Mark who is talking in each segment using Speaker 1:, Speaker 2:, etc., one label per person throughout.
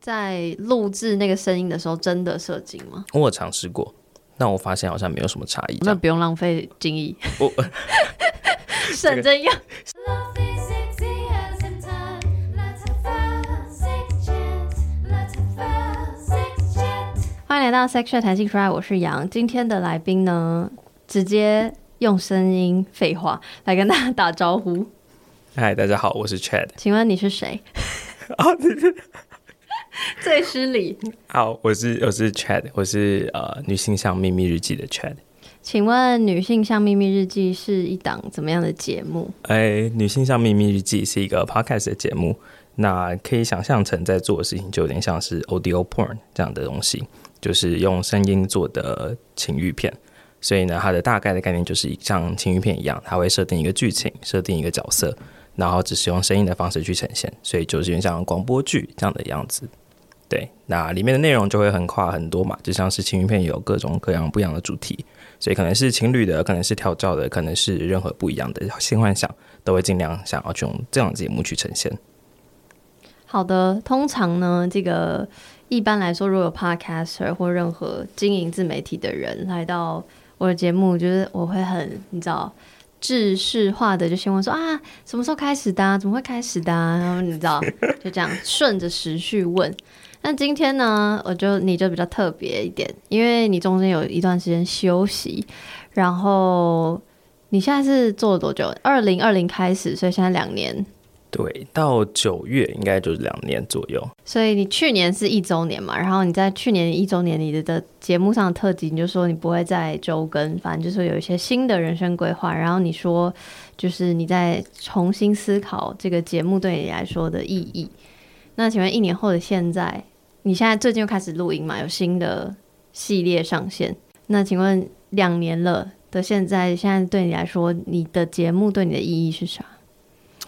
Speaker 1: 在录制那个声音的时候真的射精吗？
Speaker 2: 我有尝试过，但我发现好像没有什么差异。
Speaker 1: 那不用浪费精液，
Speaker 2: 我
Speaker 1: 省着用。欢迎来到 Sex Chat 谈性 Fry，，我是杨。今天的来宾呢，直接用声音废话来跟大家打招呼。
Speaker 2: 嗨，大家好，我是 Chad。
Speaker 1: 请问你是谁？
Speaker 2: 哦，对对，
Speaker 1: 最失礼。
Speaker 2: 好，我是我是 Chad，我是呃女性向秘密日记的 Chad。
Speaker 1: 请问女性向秘密日记是一档怎么样的节目？
Speaker 2: 哎，女性向秘密日记是一个 podcast 的节目，那可以想象成在做的事情就有点像是 audio porn 这样的东西，就是用声音做的情欲片。所以呢，它的大概的概念就是像情欲片一样，它会设定一个剧情，设定一个角色。然后只是用声音的方式去呈现，所以就是像广播剧这样的样子。对，那里面的内容就会横跨很多嘛，就像是情欲片有各种各样不一样的主题，所以可能是情侣的，可能是调教的，可能是任何不一样的性幻想，都会尽量想要去用这样的节目去呈现。
Speaker 1: 好的，通常呢，这个一般来说，如果有 podcaster 或任何经营自媒体的人来到我的节目，就是我会很，你知道。制式化的就先问说啊，什么时候开始的？怎么会开始的？然后你知道，就这样顺着时序问。那今天呢，我就你就比较特别一点，因为你中间有一段时间休息，然后你现在是做了多久？二零二零开始，所以现在两年。
Speaker 2: 对，到九月应该就是两年左右。
Speaker 1: 所以你去年是一周年嘛？然后你在去年一周年你的的节目上的特辑，你就说你不会再周更，反正就是有一些新的人生规划。然后你说，就是你在重新思考这个节目对你来说的意义。那请问一年后的现在，你现在最近又开始录音嘛？有新的系列上线。那请问两年了的现在，现在对你来说，你的节目对你的意义是啥？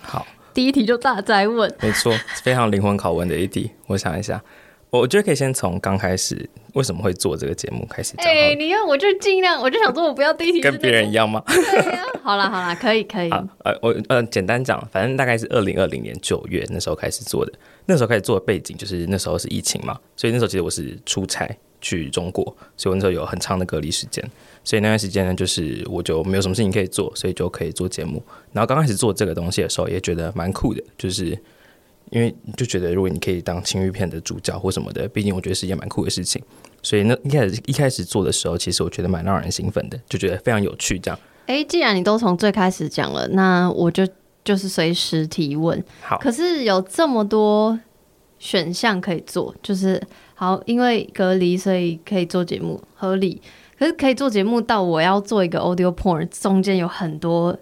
Speaker 2: 好。
Speaker 1: 第一题就大灾问，
Speaker 2: 没错，非常灵魂拷问的一题。我想一下，我觉得可以先从刚开始为什么会做这个节目开始讲。哎、
Speaker 1: 欸，你要，我就尽量，我就想说，我不要第一题
Speaker 2: 跟别人一样吗？
Speaker 1: 对呀、啊，好啦好啦，可以可以。
Speaker 2: 呃，我呃简单讲，反正大概是二零二零年九月那时候开始做的。那时候开始做的背景就是那时候是疫情嘛，所以那时候其实我是出差去中国，所以我那时候有很长的隔离时间。所以那段时间呢，就是我就没有什么事情可以做，所以就可以做节目。然后刚开始做这个东西的时候，也觉得蛮酷的，就是因为就觉得如果你可以当情欲片的主角或什么的，毕竟我觉得是一件蛮酷的事情。所以那一开始一开始做的时候，其实我觉得蛮让人兴奋的，就觉得非常有趣。这样，
Speaker 1: 哎，既然你都从最开始讲了，那我就就是随时提问。
Speaker 2: 好，
Speaker 1: 可是有这么多选项可以做，就是好，因为隔离，所以可以做节目，合理。可是可以做节目到我要做一个 audio porn，中间有很多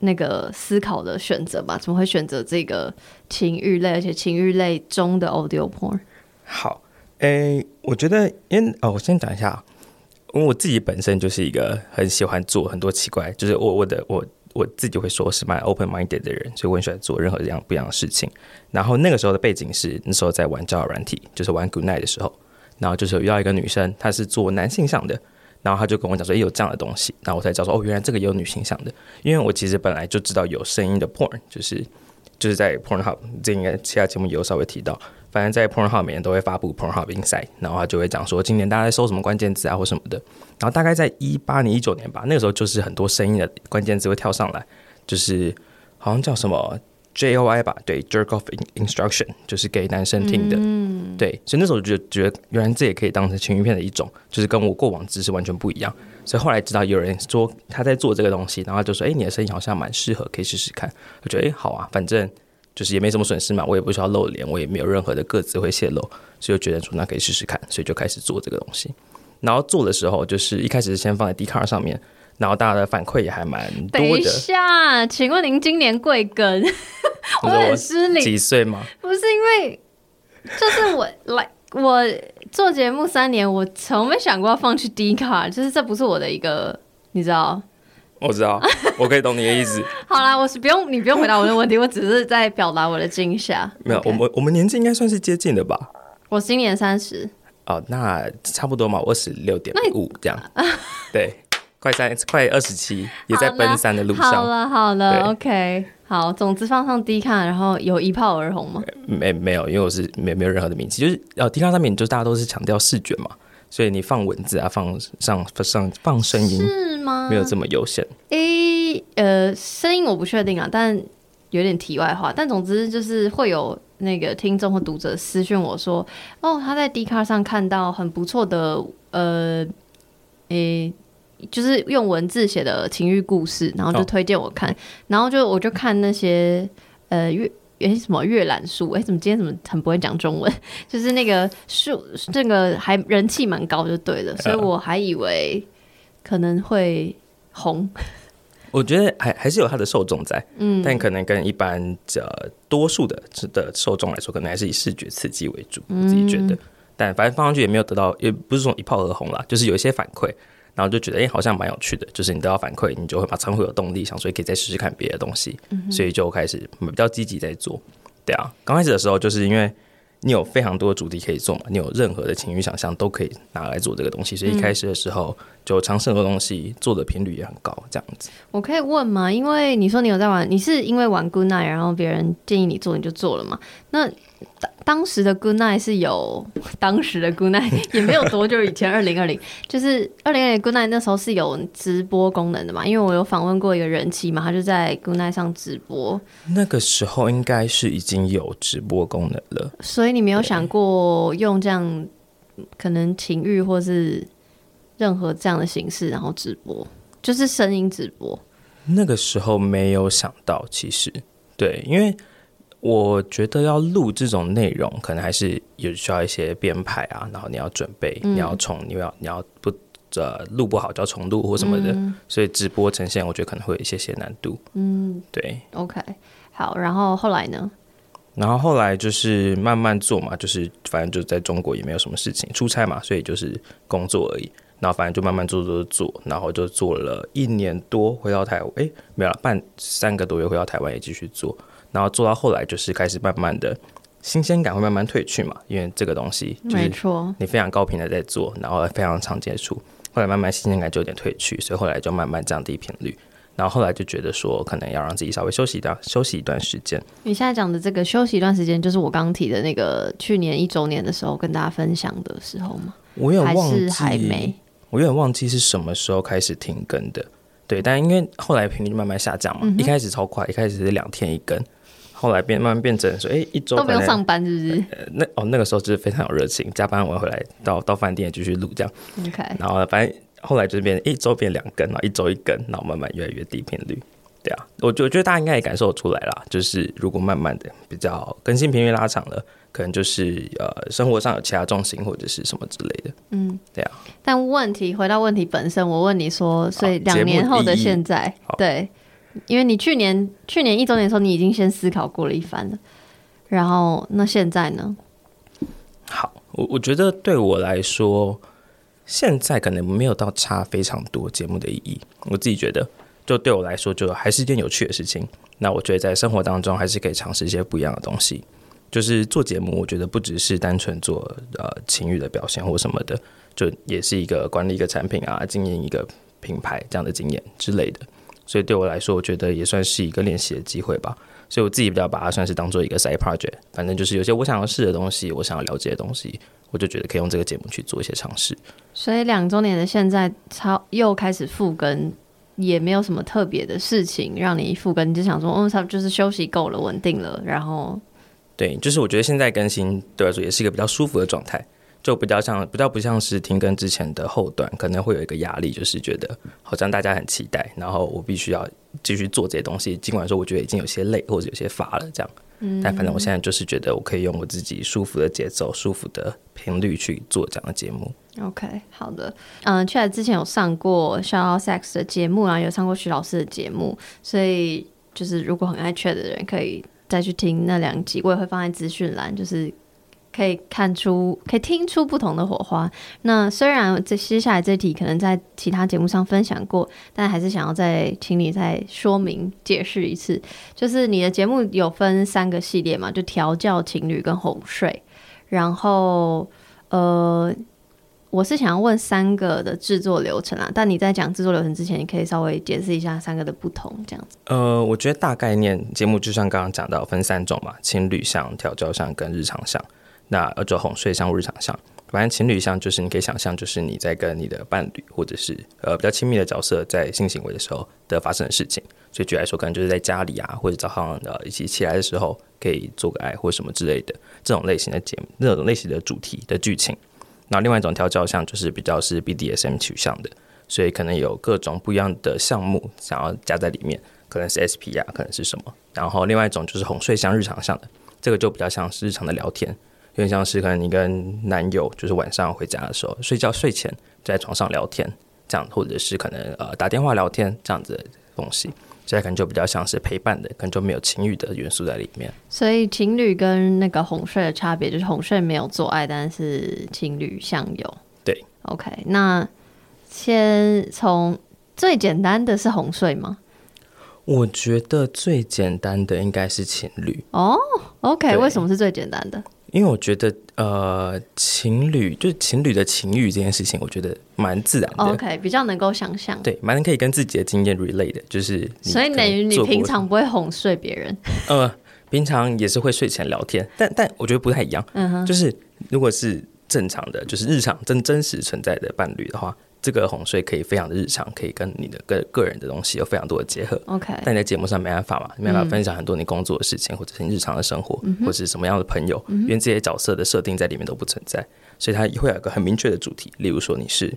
Speaker 1: 那个思考的选择吧？怎么会选择这个情欲类，而且情欲类中的 audio porn？
Speaker 2: 好，诶、我觉得，因哦，我先讲一下，因为我自己本身就是一个很喜欢做很多奇怪，就是我我的我我自己会说是蛮 open minded 的人，所以我很喜欢做任何这样不一样的事情。然后那个时候的背景是那时候在玩交友软体，就是玩 Good Night 的时候，然后就是遇到一个女生，她是做男性向的。然后他就跟我讲说，诶，有这样的东西，然后我才知道说，哦，原来这个也有女性向的。因为我其实本来就知道有声音的 porn，就是就是在 Pornhub，这应该其他节目也有稍微提到。反正，在 Pornhub 每年都会发布 Pornhub Insight，然后他就会讲说，今年大家在搜什么关键字啊，或什么的。然后大概在一八年、一九年吧，那个时候就是很多声音的关键字会跳上来，就是好像叫什么。J O I 吧，对，Jerk Off Instruction 就是给男生听的，嗯、对，所以那时候就觉得，原来这也可以当成情欲片的一种，就是跟我过往知识完全不一样。所以后来知道有人说他在做这个东西，然后就说，哎，你的声音好像蛮适合，可以试试看。我觉得，哎，好啊，反正就是也没什么损失嘛，我也不需要露脸，我也没有任何的个子会泄露，所以就觉得说那可以试试看，所以就开始做这个东西。然后做的时候，就是一开始是先放在 Dcard 上面。然后大家的反馈也还蛮多的。
Speaker 1: 等一下，请问您今年贵庚？我很失礼。
Speaker 2: 几岁吗？
Speaker 1: 不是因为，就是我来我做节目三年，我从没想过要放弃 Dcard，就是这不是我的一个，你知道？
Speaker 2: 我知道，我可以懂你的意思。
Speaker 1: 好啦，我是不用你不用回答我的问题，我只是在表达我的惊吓。
Speaker 2: 没有我们我们年纪应该算是接近的吧？
Speaker 1: 我今年三十。
Speaker 2: 哦，那差不多嘛，我十六点五这样。对。快三，快二十七，也在奔三的路上。
Speaker 1: 好了，好了，OK。好，总之放上 D 卡，然后有一炮而红吗？
Speaker 2: 没没有，因为我是没没有任何的名气，就是呃 D 卡上面就大家都是强调视觉嘛，所以你放文字啊，放上上放声音
Speaker 1: 是吗？
Speaker 2: 没有这么优先。
Speaker 1: 诶、欸，呃，声音我不确定啊，但有点题外话。但总之就是会有那个听众或读者私讯我说，哦，他在 D 卡上看到很不错的呃，诶、欸。就是用文字写的情欲故事，然后就推荐我看，哦、然后就我就看那些呃阅诶什么阅览书，哎怎么今天怎么很不会讲中文？就是那个书这个还人气蛮高就对了，所以我还以为可能会红。
Speaker 2: 我觉得还还是有它的受众在，嗯，但可能跟一般的多数的的受众来说，可能还是以视觉刺激为主。我自己觉得，嗯、但反正放上去也没有得到，也不是说一炮而红啦，就是有一些反馈。然后就觉得哎、欸，好像蛮有趣的，就是你得到反馈，你就会马上会有动力，想说可以再试试看别的东西，嗯、所以就开始比较积极在做。对啊，刚开始的时候就是因为你有非常多的主题可以做嘛，你有任何的情绪想象都可以拿来做这个东西，所以一开始的时候就尝试很多东西，做的频率也很高，这样子。
Speaker 1: 我可以问吗？因为你说你有在玩，你是因为玩 Good Night，然后别人建议你做，你就做了嘛？那当当时的 Good Night 是有 当时的 Good Night 也没有多久以前，二零二零就是二零二零 Good Night 那时候是有直播功能的嘛？因为我有访问过一个人气嘛，他就在 Good Night 上直播。
Speaker 2: 那个时候应该是已经有直播功能了，
Speaker 1: 所以你没有想过用这样可能情欲或是任何这样的形式，然后直播，就是声音直播。
Speaker 2: 那个时候没有想到，其实对，因为。我觉得要录这种内容，可能还是有需要一些编排啊，然后你要准备，嗯、你要重，你要你要不呃录不好就要重录或什么的，嗯、所以直播呈现我觉得可能会有一些些难度。嗯，对。OK，
Speaker 1: 好，然后后来呢？
Speaker 2: 然后后来就是慢慢做嘛，就是反正就在中国也没有什么事情，出差嘛，所以就是工作而已。然后反正就慢慢做做做，然后就做了一年多，回到台湾，哎，没有了，半三个多月回到台湾也继续做。然后做到后来，就是开始慢慢的新鲜感会慢慢褪去嘛，因为这个东西没错，你非常高频的在做，然后非常常接触，后来慢慢新鲜感就有点褪去，所以后来就慢慢降低频率。然后后来就觉得说，可能要让自己稍微休息一段，休息一段时间。
Speaker 1: 你现在讲的这个休息一段时间，就是我刚提的那个去年一周年的时候跟大家分享的时候吗？
Speaker 2: 我有点忘记，
Speaker 1: 还，还没，
Speaker 2: 我有点忘记是什么时候开始停更的。对，但因为后来频率慢慢下降嘛，嗯、一开始超快，一开始是两天一更。后来变慢慢变成说，哎、欸，一周
Speaker 1: 都不用上班，是不是？
Speaker 2: 呃、那哦，那个时候就是非常有热情，加班完回来到到饭店继续录这样。OK。然后反正后来就变一周变两根，然后一周一根，然后慢慢越来越低频率。对啊，我就觉得大家应该也感受出来了，就是如果慢慢的比较更新频率拉长了，可能就是呃生活上有其他重心或者是什么之类的。嗯，对啊。
Speaker 1: 但问题回到问题本身，我问你说，所以两年后的现在，对。因为你去年去年一周年的时候，你已经先思考过了一番了，然后那现在呢？
Speaker 2: 好，我我觉得对我来说，现在可能没有到差非常多节目的意义。我自己觉得，就对我来说，就还是一件有趣的事情。那我觉得在生活当中，还是可以尝试一些不一样的东西。就是做节目，我觉得不只是单纯做呃情欲的表现或什么的，就也是一个管理一个产品啊，经营一个品牌这样的经验之类的。所以对我来说，我觉得也算是一个练习的机会吧。所以我自己比较把它算是当做一个 side project，反正就是有些我想要试的东西，我想要了解的东西，我就觉得可以用这个节目去做一些尝试。
Speaker 1: 所以两周年的现在超又开始复更，也没有什么特别的事情让你复更，你就想说，哦，差不多就是休息够了，稳定了，然后
Speaker 2: 对，就是我觉得现在更新对我来说也是一个比较舒服的状态。就比较像，比较不像是停更之前的后段，可能会有一个压力，就是觉得好像大家很期待，然后我必须要继续做这些东西。尽管说我觉得已经有些累或者有些乏了，这样，嗯，但反正我现在就是觉得我可以用我自己舒服的节奏、舒服的频率去做这样的节目。
Speaker 1: OK，好的，嗯，Chet 之前有上过 Shout Out Sex 的节目然后，有上过徐老师的节目，所以就是如果很爱 Chet 的人，可以再去听那两集，我也会放在资讯栏，就是。可以看出，可以听出不同的火花。那虽然这接下来这题可能在其他节目上分享过，但还是想要再请你再说明解释一次。就是你的节目有分三个系列嘛？就调教、情侣跟哄睡。然后，呃，我是想要问三个的制作流程啊，但你在讲制作流程之前，你可以稍微解释一下三个的不同，这样子。
Speaker 2: 呃，我觉得大概念节目就像刚刚讲到，分三种嘛，情侣向、调教向跟日常向。那呃，就哄睡向、日常向。反正情侣向就是你可以想象，就是你在跟你的伴侣或者是呃比较亲密的角色在性行为的时候的发生的事情。所以举来说，可能就是在家里啊，或者早上呃一起起来的时候可以做个爱或什么之类的这种类型的节目，那种类型的主题的剧情。那另外一种调教项就是比较是 BDSM 取向的，所以可能有各种不一样的项目想要加在里面，可能是 SP 啊，可能是什么。然后另外一种就是哄睡向日常向的，这个就比较像是日常的聊天，点像是可能你跟男友就是晚上回家的时候睡觉睡前在床上聊天这样，或者是可能呃打电话聊天这样子的东西。这可能就比较像是陪伴的，可能就没有情侣的元素在里面。
Speaker 1: 所以情侣跟那个哄睡的差别，就是哄睡没有做爱，但是情侣相有。
Speaker 2: 对
Speaker 1: ，OK，那先从最简单的是哄睡吗？
Speaker 2: 我觉得最简单的应该是情侣。
Speaker 1: 哦，OK，为什么是最简单的？
Speaker 2: 因为我觉得，呃，情侣就是情侣的情欲这件事情，我觉得蛮自然的。
Speaker 1: OK，比较能够想象。
Speaker 2: 对，蛮可以跟自己的经验 relate 的，就是。
Speaker 1: 所以等于你平常不会哄睡别人。
Speaker 2: 呃，平常也是会睡前聊天，但但我觉得不太一样。嗯哼，就是如果是正常的，就是日常真真实存在的伴侣的话。这个哄睡可以非常的日常，可以跟你的个个人的东西有非常多的结合。OK，但你在节目上没办法嘛，没办法分享很多你工作的事情，嗯、或者是你日常的生活，嗯、或者是什么样的朋友，嗯、因为这些角色的设定在里面都不存在，所以它会有一个很明确的主题。例如说你是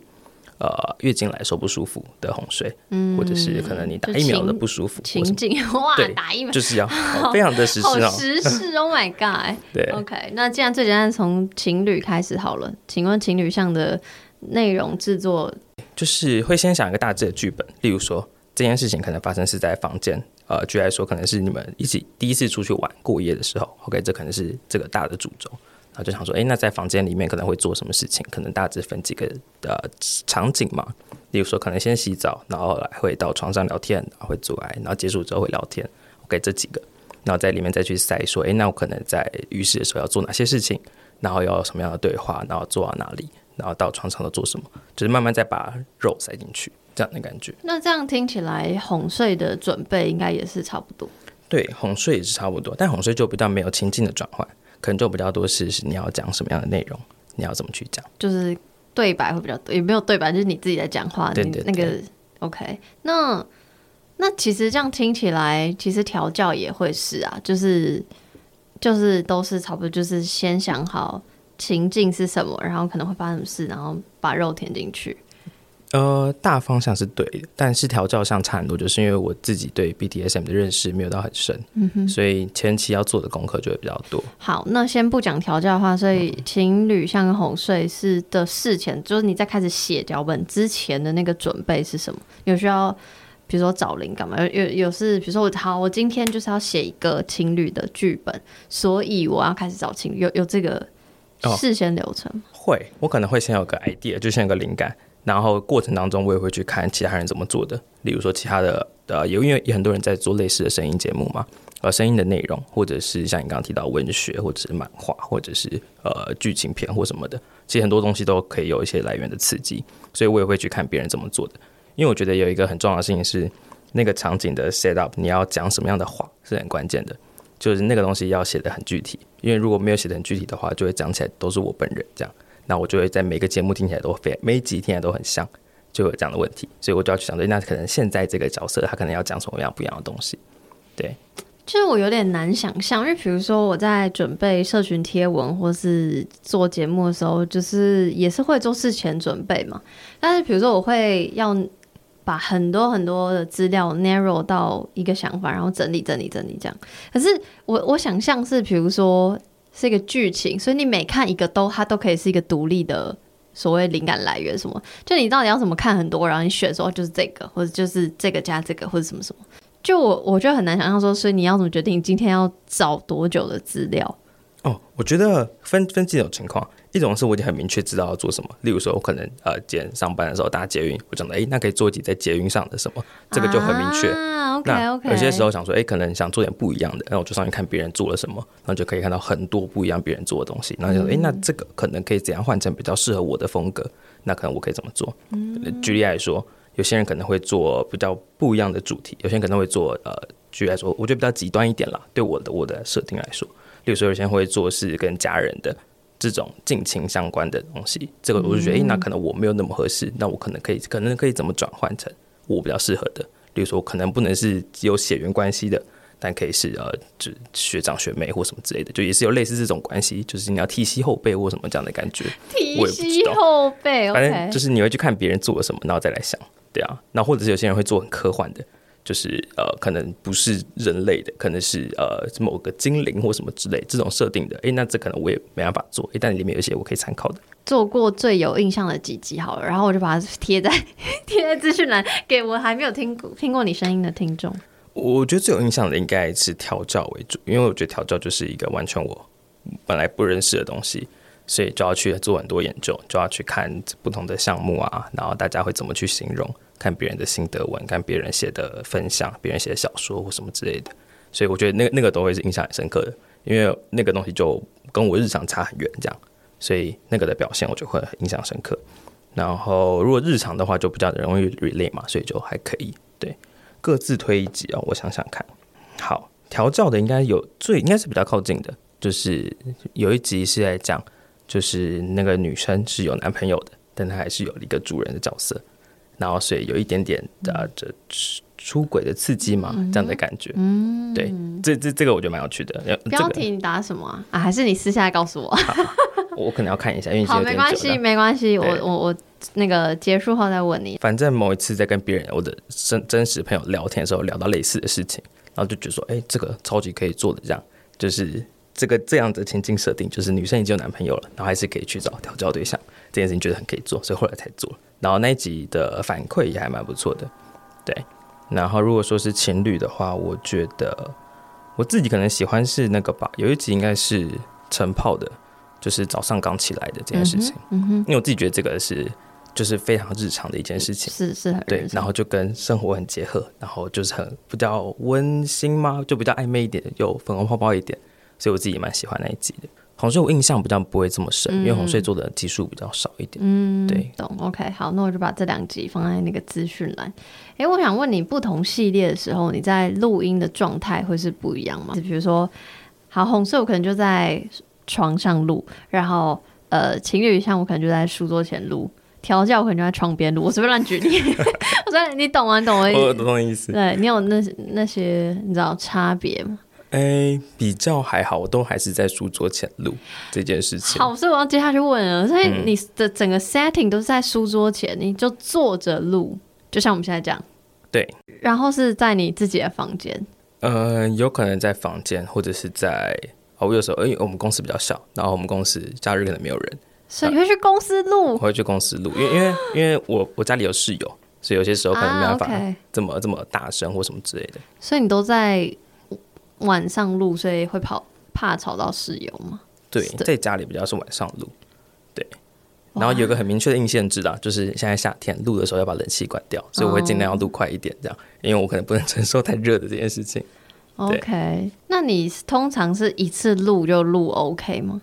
Speaker 2: 呃月经来说不舒服的哄睡，嗯，或者是可能你打疫苗的不舒服
Speaker 1: 情景哇，对，打疫苗。
Speaker 2: 就是要非常的实事哦，
Speaker 1: 实事，Oh my God，
Speaker 2: 对
Speaker 1: ，OK，那既然最简单从情侣开始好了，请问情侣上的内容制作。
Speaker 2: 就是会先想一个大致的剧本，例如说这件事情可能发生是在房间，呃，举来说可能是你们一起第一次出去玩过夜的时候，OK，这可能是这个大的主轴，然后就想说，哎，那在房间里面可能会做什么事情？可能大致分几个、呃、场景嘛，例如说可能先洗澡，然后来会到床上聊天，然后会做爱，然后结束之后会聊天，OK，这几个，然后在里面再去塞说，哎，那我可能在浴室的时候要做哪些事情，然后要什么样的对话，然后做到哪里？然后到床上都做什么，就是慢慢再把肉塞进去，这样的感觉。
Speaker 1: 那这样听起来，哄睡的准备应该也是差不多。
Speaker 2: 对，哄睡也是差不多，但哄睡就比较没有情境的转换，可能就比较多是是你要讲什么样的内容，你要怎么去讲，
Speaker 1: 就是对白会比较多，也没有对白，就是你自己在讲话。
Speaker 2: 对对对。
Speaker 1: 那个 OK，那那其实这样听起来，其实调教也会是啊，就是就是都是差不多，就是先想好。情境是什么？然后可能会发生什么事？然后把肉填进去。
Speaker 2: 呃，大方向是对的，但是调教上差很多，就是因为我自己对 BDSM 的认识没有到很深，嗯哼，所以前期要做的功课就会比较多。
Speaker 1: 好，那先不讲调教的话，所以情侣像哄睡是的事前，就是你在开始写脚本之前的那个准备是什么？有需要，比如说找灵感吗？有有有是，比如说我好，我今天就是要写一个情侣的剧本，所以我要开始找情侣，有有这个。事先流程、哦、
Speaker 2: 会，我可能会先有个 idea，就先有个灵感，然后过程当中我也会去看其他人怎么做的，例如说其他的呃，有因为有很多人在做类似的声音节目嘛，呃，声音的内容，或者是像你刚刚提到文学，或者是漫画，或者是呃剧情片或什么的，其实很多东西都可以有一些来源的刺激，所以我也会去看别人怎么做的，因为我觉得有一个很重要的事情是那个场景的 set up，你要讲什么样的话是很关键的。就是那个东西要写得很具体，因为如果没有写得很具体的话，就会讲起来都是我本人这样，那我就会在每个节目听起来都非每一集听起来都很像，就有这样的问题，所以我就要去想，对，那可能现在这个角色他可能要讲什么样不一样的东西，对。
Speaker 1: 其实我有点难想象，因为比如说我在准备社群贴文或是做节目的时候，就是也是会做事前准备嘛，但是比如说我会要。把很多很多的资料 narrow 到一个想法，然后整理整理整理这样。可是我我想象是，比如说是一个剧情，所以你每看一个都它都可以是一个独立的所谓灵感来源什么。就你到底要怎么看很多，然后你选说就是这个，或者就是这个加这个，或者什么什么。就我我觉得很难想象说，所以你要怎么决定今天要找多久的资料？
Speaker 2: 哦，我觉得分分几种情况，一种是我已经很明确知道要做什么，例如说我可能呃，今天上班的时候搭捷运，我讲的哎，那可以做一集在捷运上的什么，这个就很明
Speaker 1: 确。
Speaker 2: 那有些时候想说，哎，可能想做点不一样的，那我就上去看别人做了什么，然后就可以看到很多不一样别人做的东西，然后就说，哎，那这个可能可以怎样换成比较适合我的风格？那可能我可以怎么做？嗯、举例来说，有些人可能会做比较不一样的主题，有些人可能会做呃，举例来说，我觉得比较极端一点啦，对我的我的设定来说。例如说有些人会做是跟家人的这种近亲相关的东西，这个我就觉得，哎、欸，那可能我没有那么合适，那我可能可以，可能可以怎么转换成我比较适合的？比如说，可能不能是有血缘关系的，但可以是呃，就学长学妹或什么之类的，就也是有类似这种关系，就是你要提膝后背或什么这样的感觉。
Speaker 1: 提膝后辈，
Speaker 2: 反正就是你会去看别人做了什么，然后再来想，对啊，那或者是有些人会做很科幻的。就是呃，可能不是人类的，可能是呃某个精灵或什么之类这种设定的。哎、欸，那这可能我也没办法做。哎，但里面有一些我可以参考的。
Speaker 1: 做过最有印象的几集好了，然后我就把它贴在 贴在资讯栏，给我还没有听过听过你声音的听众。
Speaker 2: 我觉得最有印象的应该是调教为主，因为我觉得调教就是一个完全我本来不认识的东西，所以就要去做很多研究，就要去看不同的项目啊，然后大家会怎么去形容。看别人的心得文，看别人写的分享，别人写的小说或什么之类的，所以我觉得那个那个都会是印象很深刻的，因为那个东西就跟我日常差很远，这样，所以那个的表现我就会印象深刻。然后如果日常的话，就比较容易 relate 嘛，所以就还可以。对，各自推一集啊，我想想看。好，调教的应该有最应该是比较靠近的，就是有一集是在讲，就是那个女生是有男朋友的，但她还是有一个主人的角色。然后所以有一点点的这出出轨的刺激嘛，这样的感觉。嗯，对，这这这个我觉得蛮有趣的。
Speaker 1: 标题你打什么啊？啊，还是你私下来告诉我？
Speaker 2: 我可能要看一下，因为
Speaker 1: 好，没关系，没关系。我我我那个结束后再问你。
Speaker 2: 反正某一次在跟别人我的真真实朋友聊天的时候，聊到类似的事情，然后就觉得说，哎，这个超级可以做的，这样就是这个这样的情境设定，就是女生已经有男朋友了，然后还是可以去找调教对象，这件事情觉得很可以做，所以后来才做了。然后那一集的反馈也还蛮不错的，对。然后如果说是情侣的话，我觉得我自己可能喜欢是那个吧。有一集应该是晨泡的，就是早上刚起来的这件事情。嗯哼。因为我自己觉得这个是就是非常日常的一件事情，
Speaker 1: 是是很
Speaker 2: 对。然后就跟生活很结合，然后就是很比较温馨嘛，就比较暧昧一点，有粉红泡泡一点，所以我自己蛮喜欢那一集的。红睡我印象比较不会这么深，嗯、因为红睡做的集数比较少一点。嗯，对，
Speaker 1: 懂。OK，好，那我就把这两集放在那个资讯栏。哎，我想问你，不同系列的时候，你在录音的状态会是不一样吗？就比如说，好，红睡我可能就在床上录，然后呃，情侣像我可能就在书桌前录，调教我可能就在床边录。我随便乱举例，我说你懂吗？懂我意思？
Speaker 2: 我懂的意思。
Speaker 1: 对，你有那那些你知道差别吗？
Speaker 2: 哎、欸，比较还好，我都还是在书桌前录这件事情。
Speaker 1: 好，所以我要接下去问了。所以你的整个 setting 都是在书桌前，嗯、你就坐着录，就像我们现在这样。
Speaker 2: 对。
Speaker 1: 然后是在你自己的房间。
Speaker 2: 呃，有可能在房间，或者是在……哦，我有时候因为我们公司比较小，然后我们公司假日可能没有人，
Speaker 1: 所以你会去公司录？我
Speaker 2: 会去公司录，因为因为因为我我家里有室友，所以有些时候可能没办法这么、啊 okay、这么大声或什么之类的。
Speaker 1: 所以你都在。晚上录，所以会跑怕吵到室友吗？
Speaker 2: 对，在家里比较是晚上录，对。然后有个很明确的硬限制啦，就是现在夏天录的时候要把冷气关掉，所以我会尽量要录快一点，这样，因为我可能不能承受太热的这件事情。
Speaker 1: OK，那你通常是一次录就录 OK 吗？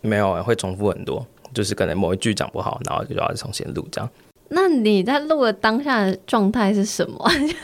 Speaker 2: 没有，会重复很多，就是可能某一句讲不好，然后就要重新录这样。
Speaker 1: 那你在录的当下的状态是什么？就 是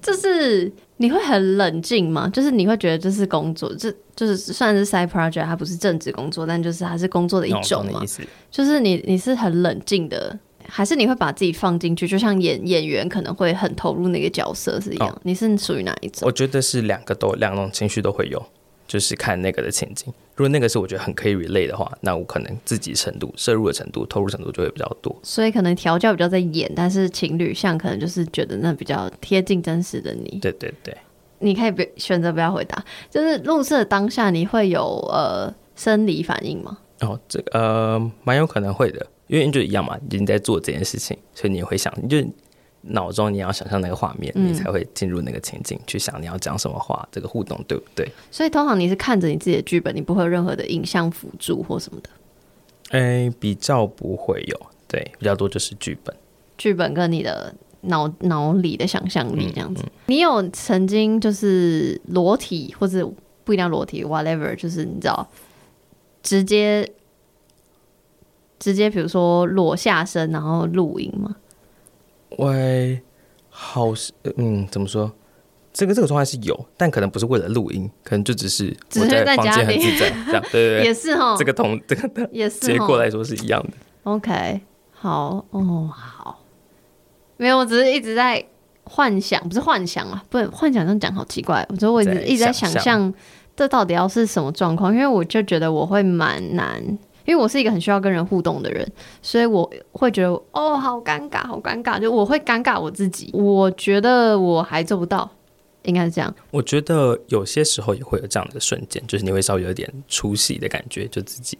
Speaker 1: 就是。你会很冷静吗？就是你会觉得这是工作，这就是算是 side project，它不是正职工作，但就是它是工作的一种嘛。就是你你是很冷静的，还是你会把自己放进去？就像演演员可能会很投入那个角色是一样。哦、你是属于哪一种？
Speaker 2: 我觉得是两个都两种情绪都会有。就是看那个的情景，如果那个是我觉得很可以 relate 的话，那我可能自己程度、摄入的程度、投入程度就会比较多。
Speaker 1: 所以可能调教比较在演，但是情侣像可能就是觉得那比较贴近真实的你。
Speaker 2: 对对对，
Speaker 1: 你可以不选择不要回答。就是录制的当下，你会有呃生理反应吗？
Speaker 2: 哦，这个呃蛮有可能会的，因为就一样嘛，已经在做这件事情，所以你会想，你就脑中你要想象那个画面，
Speaker 1: 嗯、
Speaker 2: 你才会进入那个情境，去想你要讲什么话，这个互动对不对？
Speaker 1: 所以通常你是看着你自己的剧本，你不会有任何的影像辅助或什么的。
Speaker 2: 哎、欸，比较不会有，对，比较多就是剧本，
Speaker 1: 剧本跟你的脑脑里的想象力这样子。
Speaker 2: 嗯嗯、
Speaker 1: 你有曾经就是裸体或者不一定要裸体，whatever，就是你知道，直接直接比如说裸下身然后录音吗？
Speaker 2: 喂，好，嗯，怎么说？这个这个状态是有，但可能不是为了录音，可能就只是我在房间很自在，这样对对对，
Speaker 1: 也是哈，
Speaker 2: 这个同这个
Speaker 1: 也是
Speaker 2: 结果来说是一样的。
Speaker 1: OK，好哦，好，没有，我只是一直在幻想，不是幻想啊，不是幻想，这样讲好奇怪。我觉得我一直一直在想象这到底要是什么状况，因为我就觉得我会蛮难，因为我是一个很需要跟人互动的人，所以我会觉得哦，好尴尬，好尴尬，就我会尴尬我自己，我觉得我还做不到。应该是这样。
Speaker 2: 我觉得有些时候也会有这样的瞬间，就是你会稍微有点出戏的感觉，就自己。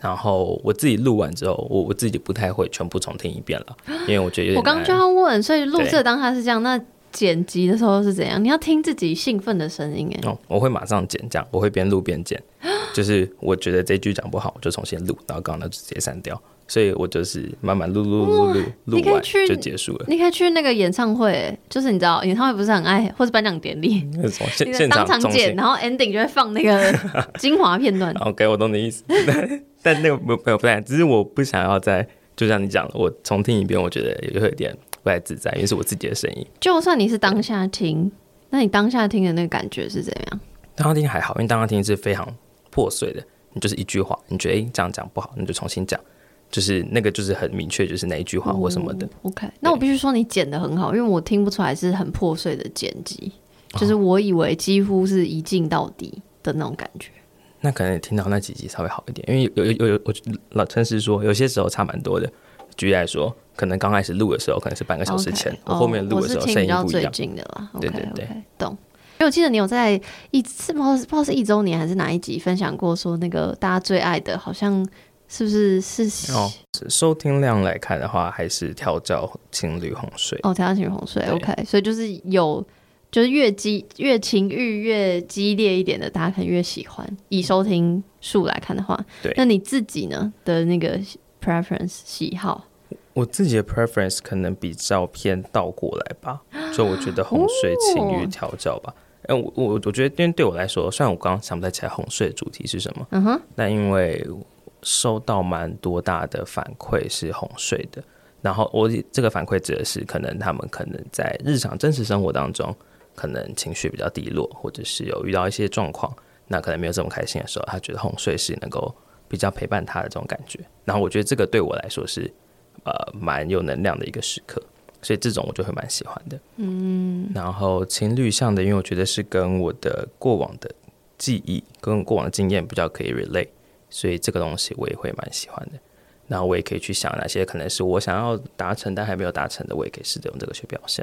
Speaker 2: 然后我自己录完之后，我我自己不太会全部重听一遍了，因为我觉得有点。
Speaker 1: 我刚刚就要问，所以录制当下是这样，那剪辑的时候是怎样？你要听自己兴奋的声音哎。
Speaker 2: 哦，我会马上剪，这样我会边录边剪，就是我觉得这句讲不好，我就重新录，然后刚刚就直接删掉。所以我就是慢慢录录录录录完就结束了。
Speaker 1: 你可以去那个演唱会，就是你知道演唱会不是很爱，或是颁奖典
Speaker 2: 礼，现现场
Speaker 1: 当场剪，然后 ending 就会放那个精华片段。
Speaker 2: OK，我懂你意思。但那个没有没有不太，只是我不想要再就像你讲的，我重听一遍，我觉得也会有点不太自在，因为是我自己的声音。
Speaker 1: 就算你是当下听，那你当下听的那个感觉是怎样？
Speaker 2: 当下听还好，因为当下听是非常破碎的，你就是一句话，你觉得哎这样讲不好，你就重新讲。就是那个，就是很明确，就是哪一句话或什么的。
Speaker 1: 哦、OK，那我必须说你剪的很好，因为我听不出来是很破碎的剪辑，哦、就是我以为几乎是一镜到底的那种感觉。
Speaker 2: 那可能你听到那几集稍微好一点，因为有有有有，我老陈是说有些时候差蛮多的。举例来说，可能刚开始录的时候可能是半个小时前，okay, 我后面录的时候声音不一样。
Speaker 1: 最近的啦，
Speaker 2: 对对对
Speaker 1: ，okay, okay, 懂。因为我记得你有在一次不知道不知道是一周年还是哪一集分享过，说那个大家最爱的好像。是不是是
Speaker 2: 哦？收听量来看的话，还是调教情侣哄睡
Speaker 1: 哦，调教情侣哄睡。OK，所以就是有，就是越激越情欲越激烈一点的，大家可能越喜欢。以收听数来看的话，
Speaker 2: 对。
Speaker 1: 那你自己呢的那个 preference 喜好？
Speaker 2: 我自己的 preference 可能比较偏倒过来吧，就我觉得哄睡、情欲调教吧。哎、哦，我我我觉得，因为对我来说，虽然我刚刚想不太起来哄睡的主题是什么，嗯哼，但因为。收到蛮多大的反馈是哄睡的，然后我这个反馈指的是可能他们可能在日常真实生活当中，可能情绪比较低落，或者是有遇到一些状况，那可能没有这么开心的时候，他觉得哄睡是能够比较陪伴他的这种感觉。然后我觉得这个对我来说是呃蛮有能量的一个时刻，所以这种我就会蛮喜欢的。嗯，然后情侣向的，因为我觉得是跟我的过往的记忆跟过往的经验比较可以 relate。所以这个东西我也会蛮喜欢的，然后我也可以去想哪些可能是我想要达成但还没有达成的，我也可以试着用这个去表现。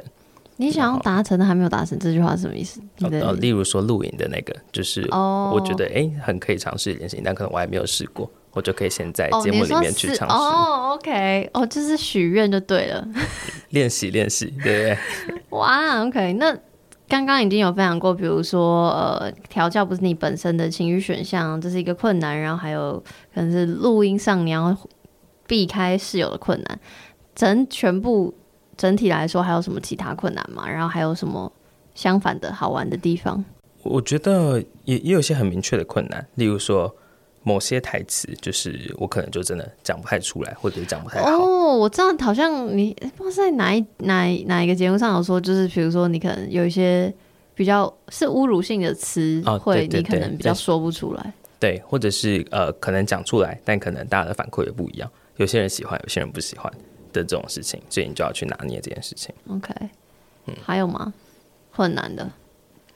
Speaker 1: 你想要达成的还没有达成，这句话是什么意思？
Speaker 2: 哦，例如说露营的那个，就是我觉得哎很可以尝试一件事情，但可能我还没有试过，我就可以先在节目里面去尝试。
Speaker 1: 哦，OK，哦，就是许愿就对了，
Speaker 2: 练习练习，对不对？
Speaker 1: 哇，OK，那。刚刚已经有分享过，比如说，呃，调教不是你本身的情绪选项，这是一个困难。然后还有可能是录音上你要避开室友的困难。整全部整体来说，还有什么其他困难吗？然后还有什么相反的好玩的地方？
Speaker 2: 我觉得也也有些很明确的困难，例如说。某些台词就是我可能就真的讲不太出来，或者讲不太好。
Speaker 1: 哦，我知道，好像你不知道在哪一哪一哪一个节目上有说，就是比如说你可能有一些比较是侮辱性的词，会你可能比较说不出来。哦、
Speaker 2: 对，或者是呃，可能讲出来，但可能大家的反馈也不一样，有些人喜欢，有些人不喜欢的这种事情，所以你就要去拿捏这件事情。
Speaker 1: OK，嗯，还有吗？困难的。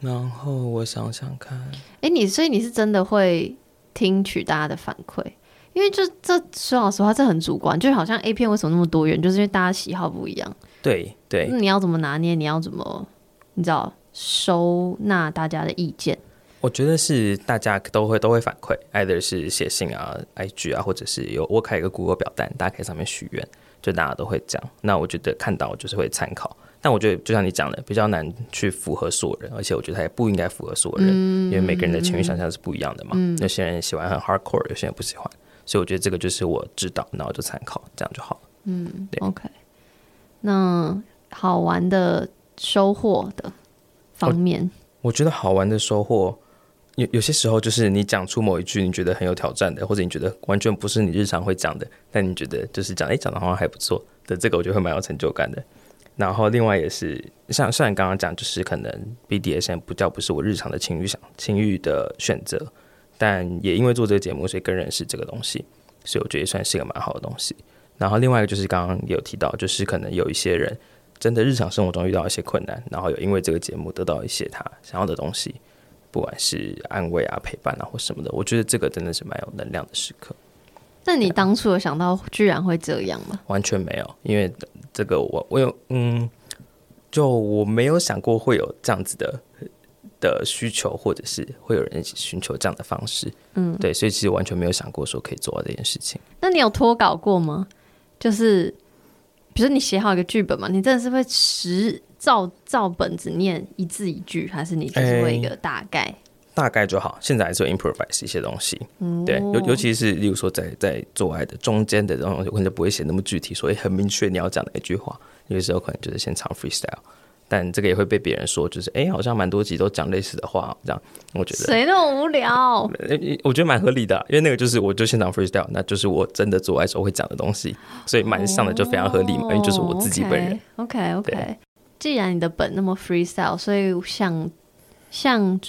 Speaker 2: 然后我想想看，
Speaker 1: 哎、欸，你所以你是真的会。听取大家的反馈，因为就这说老实话，这很主观，就好像 A 片为什么那么多元，就是因为大家喜好不一样。
Speaker 2: 对对，
Speaker 1: 你要怎么拿捏？你要怎么，你知道收纳大家的意见？
Speaker 2: 我觉得是大家都会都会反馈，either 是写信啊、IG 啊，或者是有我开一个 Google 表单，大家可以上面许愿，就大家都会讲。那我觉得看到就是会参考，但我觉得就像你讲的，比较难去符合所有人，而且我觉得他也不应该符合所有人，嗯、因为每个人的情绪想象是不一样的嘛。嗯、有些人喜欢很 hardcore，有些人不喜欢，所以我觉得这个就是我知道，然后就参考，这样就好了。
Speaker 1: 嗯，对，OK。那好玩的收获的方面，
Speaker 2: 我，我觉得好玩的收获。有有些时候，就是你讲出某一句你觉得很有挑战的，或者你觉得完全不是你日常会讲的，但你觉得就是讲，哎，讲的好像还不错的，这个我觉得会蛮有成就感的。然后另外也是像像你刚刚讲，就是可能 BDSM 不叫不是我日常的情欲想情欲的选择，但也因为做这个节目，所以更认识这个东西，所以我觉得也算是一个蛮好的东西。然后另外一个就是刚刚有提到，就是可能有一些人真的日常生活中遇到一些困难，然后有因为这个节目得到一些他想要的东西。不管是安慰啊、陪伴啊或什么的，我觉得这个真的是蛮有能量的时刻。
Speaker 1: 那你当初有想到居然会这样吗？
Speaker 2: 完全没有，因为这个我我有嗯，就我没有想过会有这样子的的需求，或者是会有人寻求这样的方式。嗯，对，所以其实完全没有想过说可以做到这件事情。
Speaker 1: 那你有脱稿过吗？就是比如说你写好一个剧本嘛，你真的是会实。照照本子念一字一句，还是你就是会一个大概？欸、
Speaker 2: 大概就好。现在还是有 improvise 一些东西，嗯、对，尤尤其是例如说在在做爱的中间的这种东西，我可能就不会写那么具体，所以很明确你要讲的一句话。有些时候可能就是现场 freestyle，但这个也会被别人说，就是哎、欸，好像蛮多集都讲类似的话，这样我觉得
Speaker 1: 谁那么无聊？
Speaker 2: 我觉得蛮合理的，因为那个就是我就现场 freestyle，那就是我真的做爱时候会讲的东西，所以蛮上的就非常合理嘛，哦、因为就是我自己本人。
Speaker 1: OK OK, okay。既然你的本那么 freestyle，所以像像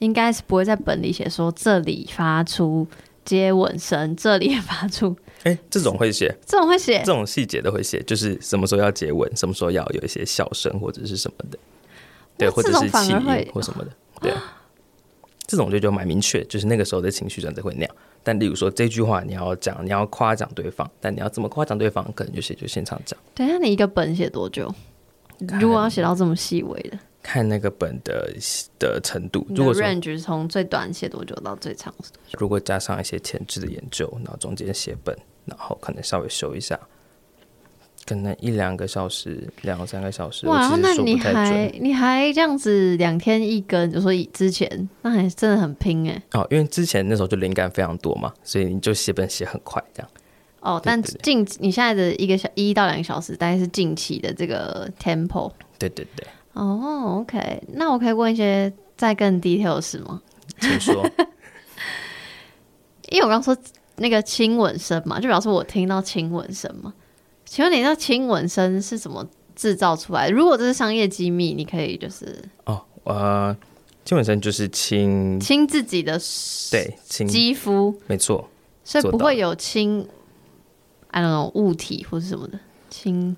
Speaker 1: 应该是不会在本里写说这里发出接吻声，这里也发出。
Speaker 2: 哎、欸，这种会写，
Speaker 1: 这种会写，
Speaker 2: 这种细节都会写，就是什么时候要接吻，什么时候要有一些笑声或者是什么的，对，或者是气音或什么的，对。这种就就蛮明确，就是那个时候的情绪真的会那样。但例如说这句话你要讲，你要夸奖对方，但你要怎么夸奖对方，可能就写就现场讲。
Speaker 1: 等一下，你一个本写多久？如果要写到这么细微的，
Speaker 2: 看那个本的的程度。
Speaker 1: 如果 range 从最短写多久到最长是多久？
Speaker 2: 如果加上一些前置的研究，然后中间写本，然后可能稍微修一下，可能一两个小时、两三个小时。
Speaker 1: 哇，那你还你还这样子两天一更，就说之前那还真的很拼哎。
Speaker 2: 哦，因为之前那时候就灵感非常多嘛，所以你就写本写很快这样。
Speaker 1: 哦，但近你现在的一个小一到两个小时，大概是近期的这个 tempo。
Speaker 2: 对对对。
Speaker 1: 哦，OK，那我可以问一些再更 detail 的事吗？
Speaker 2: 请说。
Speaker 1: 因为我刚说那个亲吻声嘛，就表示我听到亲吻声嘛。请问你那亲吻声是怎么制造出来的？如果这是商业机密，你可以就是
Speaker 2: 哦，呃，亲吻声就是亲
Speaker 1: 亲自己的
Speaker 2: 对亲
Speaker 1: 肌肤，
Speaker 2: 没错，
Speaker 1: 所以不会有亲。I don't know 物体或是什么的亲，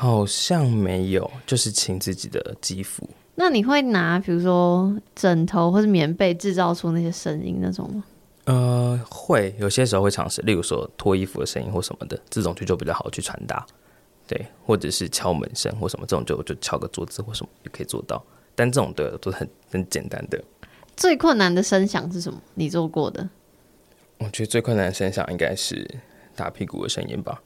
Speaker 2: 好像没有，就是亲自己的肌肤。
Speaker 1: 那你会拿比如说枕头或者棉被制造出那些声音那种吗？
Speaker 2: 呃，会有些时候会尝试，例如说脱衣服的声音或什么的，这种就就比较好去传达。对，或者是敲门声或什么，这种就就敲个桌子或什么就可以做到。但这种的都是很很简单的。
Speaker 1: 最困难的声响是什么？你做过的？
Speaker 2: 我觉得最困难的声响应该是。打屁股的声音吧，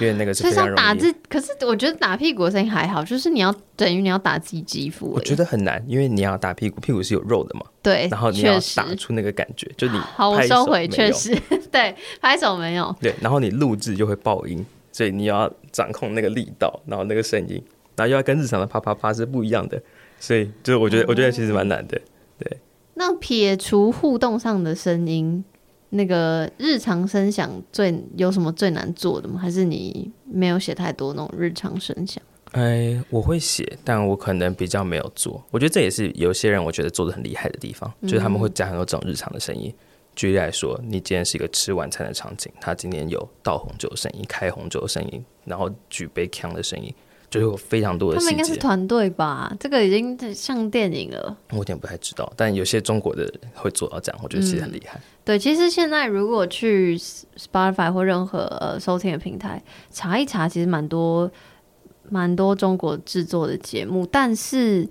Speaker 2: 因为那个是非常容易。
Speaker 1: 打字，可是我觉得打屁股的声音还好，就是你要等于你要打自己肌肤。
Speaker 2: 我觉得很难，因为你要打屁股，屁股是有肉的嘛。
Speaker 1: 对，
Speaker 2: 然后你要打出那个感觉，就你
Speaker 1: 好，我收回，确实 对，拍手没有。
Speaker 2: 对，然后你录制就会爆音，所以你要掌控那个力道，然后那个声音，然后又要跟日常的啪啪啪是不一样的，所以就我觉得，我觉得其实蛮难的。对，
Speaker 1: 那撇除互动上的声音。那个日常声响最有什么最难做的吗？还是你没有写太多那种日常声响？
Speaker 2: 哎，我会写，但我可能比较没有做。我觉得这也是有些人我觉得做的很厉害的地方，嗯、就是他们会加很多这种日常的声音。举例来说，你今天是一个吃晚餐的场景，他今天有倒红酒的声音、开红酒的声音，然后举杯腔的声音。就有非常多的，
Speaker 1: 他们应该是团队吧？这个已经像电影了。
Speaker 2: 我有点不太知道，但有些中国的会做到这样，我觉得其实很厉害。
Speaker 1: 嗯。对，其实现在如果去 Spotify 或任何呃收听的平台查一查，其实蛮多蛮多中国制作的节目。但是，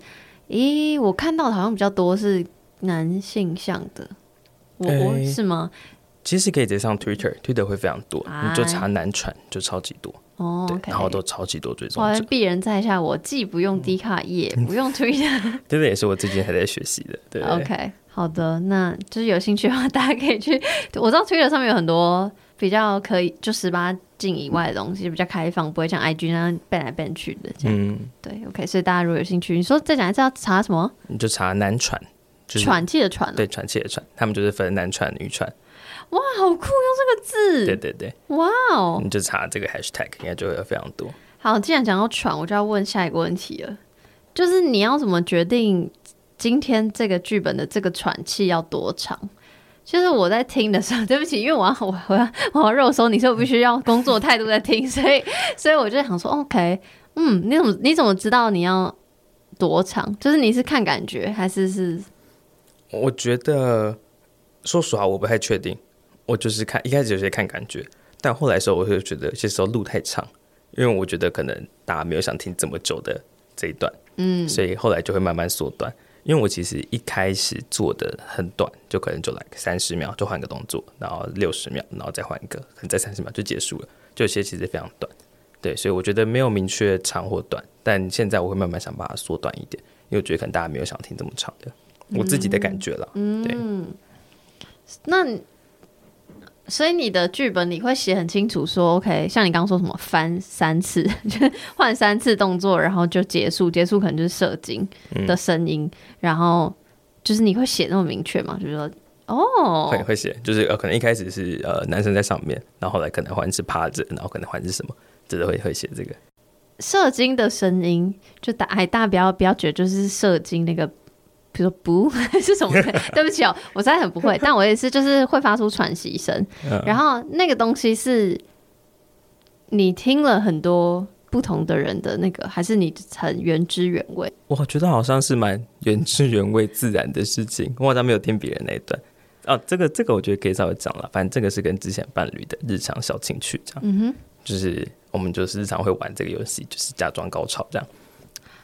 Speaker 1: 咦，我看到的好像比较多是男性向的，我我、欸、是吗？
Speaker 2: 其实可以直接上 Twitter，Twitter 会非常多，哎、你就查男传就超级多
Speaker 1: 哦
Speaker 2: 然后都超级多追踪。
Speaker 1: 我还鄙人在下，我既不用 D 卡，也 不用 Twitter，
Speaker 2: 这个也是我最近还在学习的。对
Speaker 1: ，，OK，好的，那就是有兴趣的话，大家可以去。我知道 Twitter 上面有很多比较可以就十八禁以外的东西，比较开放，不会像 IG 那样 ban 来 ban 去的这样。嗯，对，OK，所以大家如果有兴趣，你说再讲一次要查什么？
Speaker 2: 你就查男传，就是、
Speaker 1: 喘气的喘、啊，
Speaker 2: 对，喘气的喘，他们就是分男传女传。
Speaker 1: 哇，好酷！用这个字，
Speaker 2: 对对对，
Speaker 1: 哇哦！
Speaker 2: 你就查这个 hashtag，应该就会有非常多。
Speaker 1: 好，既然讲到喘，我就要问下一个问题了，就是你要怎么决定今天这个剧本的这个喘气要多长？就是我在听的时候，对不起，因为我要我我要我要肉搜你，所以我必须要工作态度在听，所以所以我就想说，OK，嗯，你怎么你怎么知道你要多长？就是你是看感觉还是是？
Speaker 2: 我觉得，说实话，我不太确定。我就是看一开始有些看感觉，但后来的时候我会觉得有些时候路太长，因为我觉得可能大家没有想听这么久的这一段，嗯，所以后来就会慢慢缩短。因为我其实一开始做的很短，就可能就来个三十秒就换个动作，然后六十秒，然后再换一个，可能再三十秒就结束了，就有些其实非常短，对，所以我觉得没有明确长或短，但现在我会慢慢想把它缩短一点，因为我觉得可能大家没有想听这么长的，我自己的感觉了，嗯，对，
Speaker 1: 那。所以你的剧本你会写很清楚，说 OK，像你刚刚说什么翻三次，就换三次动作，然后就结束，结束可能就是射精的声音，嗯、然后就是你会写那么明确吗？就是说哦，
Speaker 2: 会会写，就是呃，可能一开始是呃男生在上面，然后后来可能换是趴着，然后可能换是什么，真的会会写这个
Speaker 1: 射精的声音，就大哎大家不要不要觉得就是射精那个。比如说不 是什么？对不起哦，我实在很不会，但我也是，就是会发出喘息声。然后那个东西是你听了很多不同的人的那个，还是你很原汁原味？
Speaker 2: 我觉得好像是蛮原汁原味、自然的事情。我好像没有听别人那一段。哦，这个这个我觉得可以稍微讲了。反正这个是跟之前伴侣的日常小情趣这样。嗯哼，就是我们就是日常会玩这个游戏，就是假装高潮这样。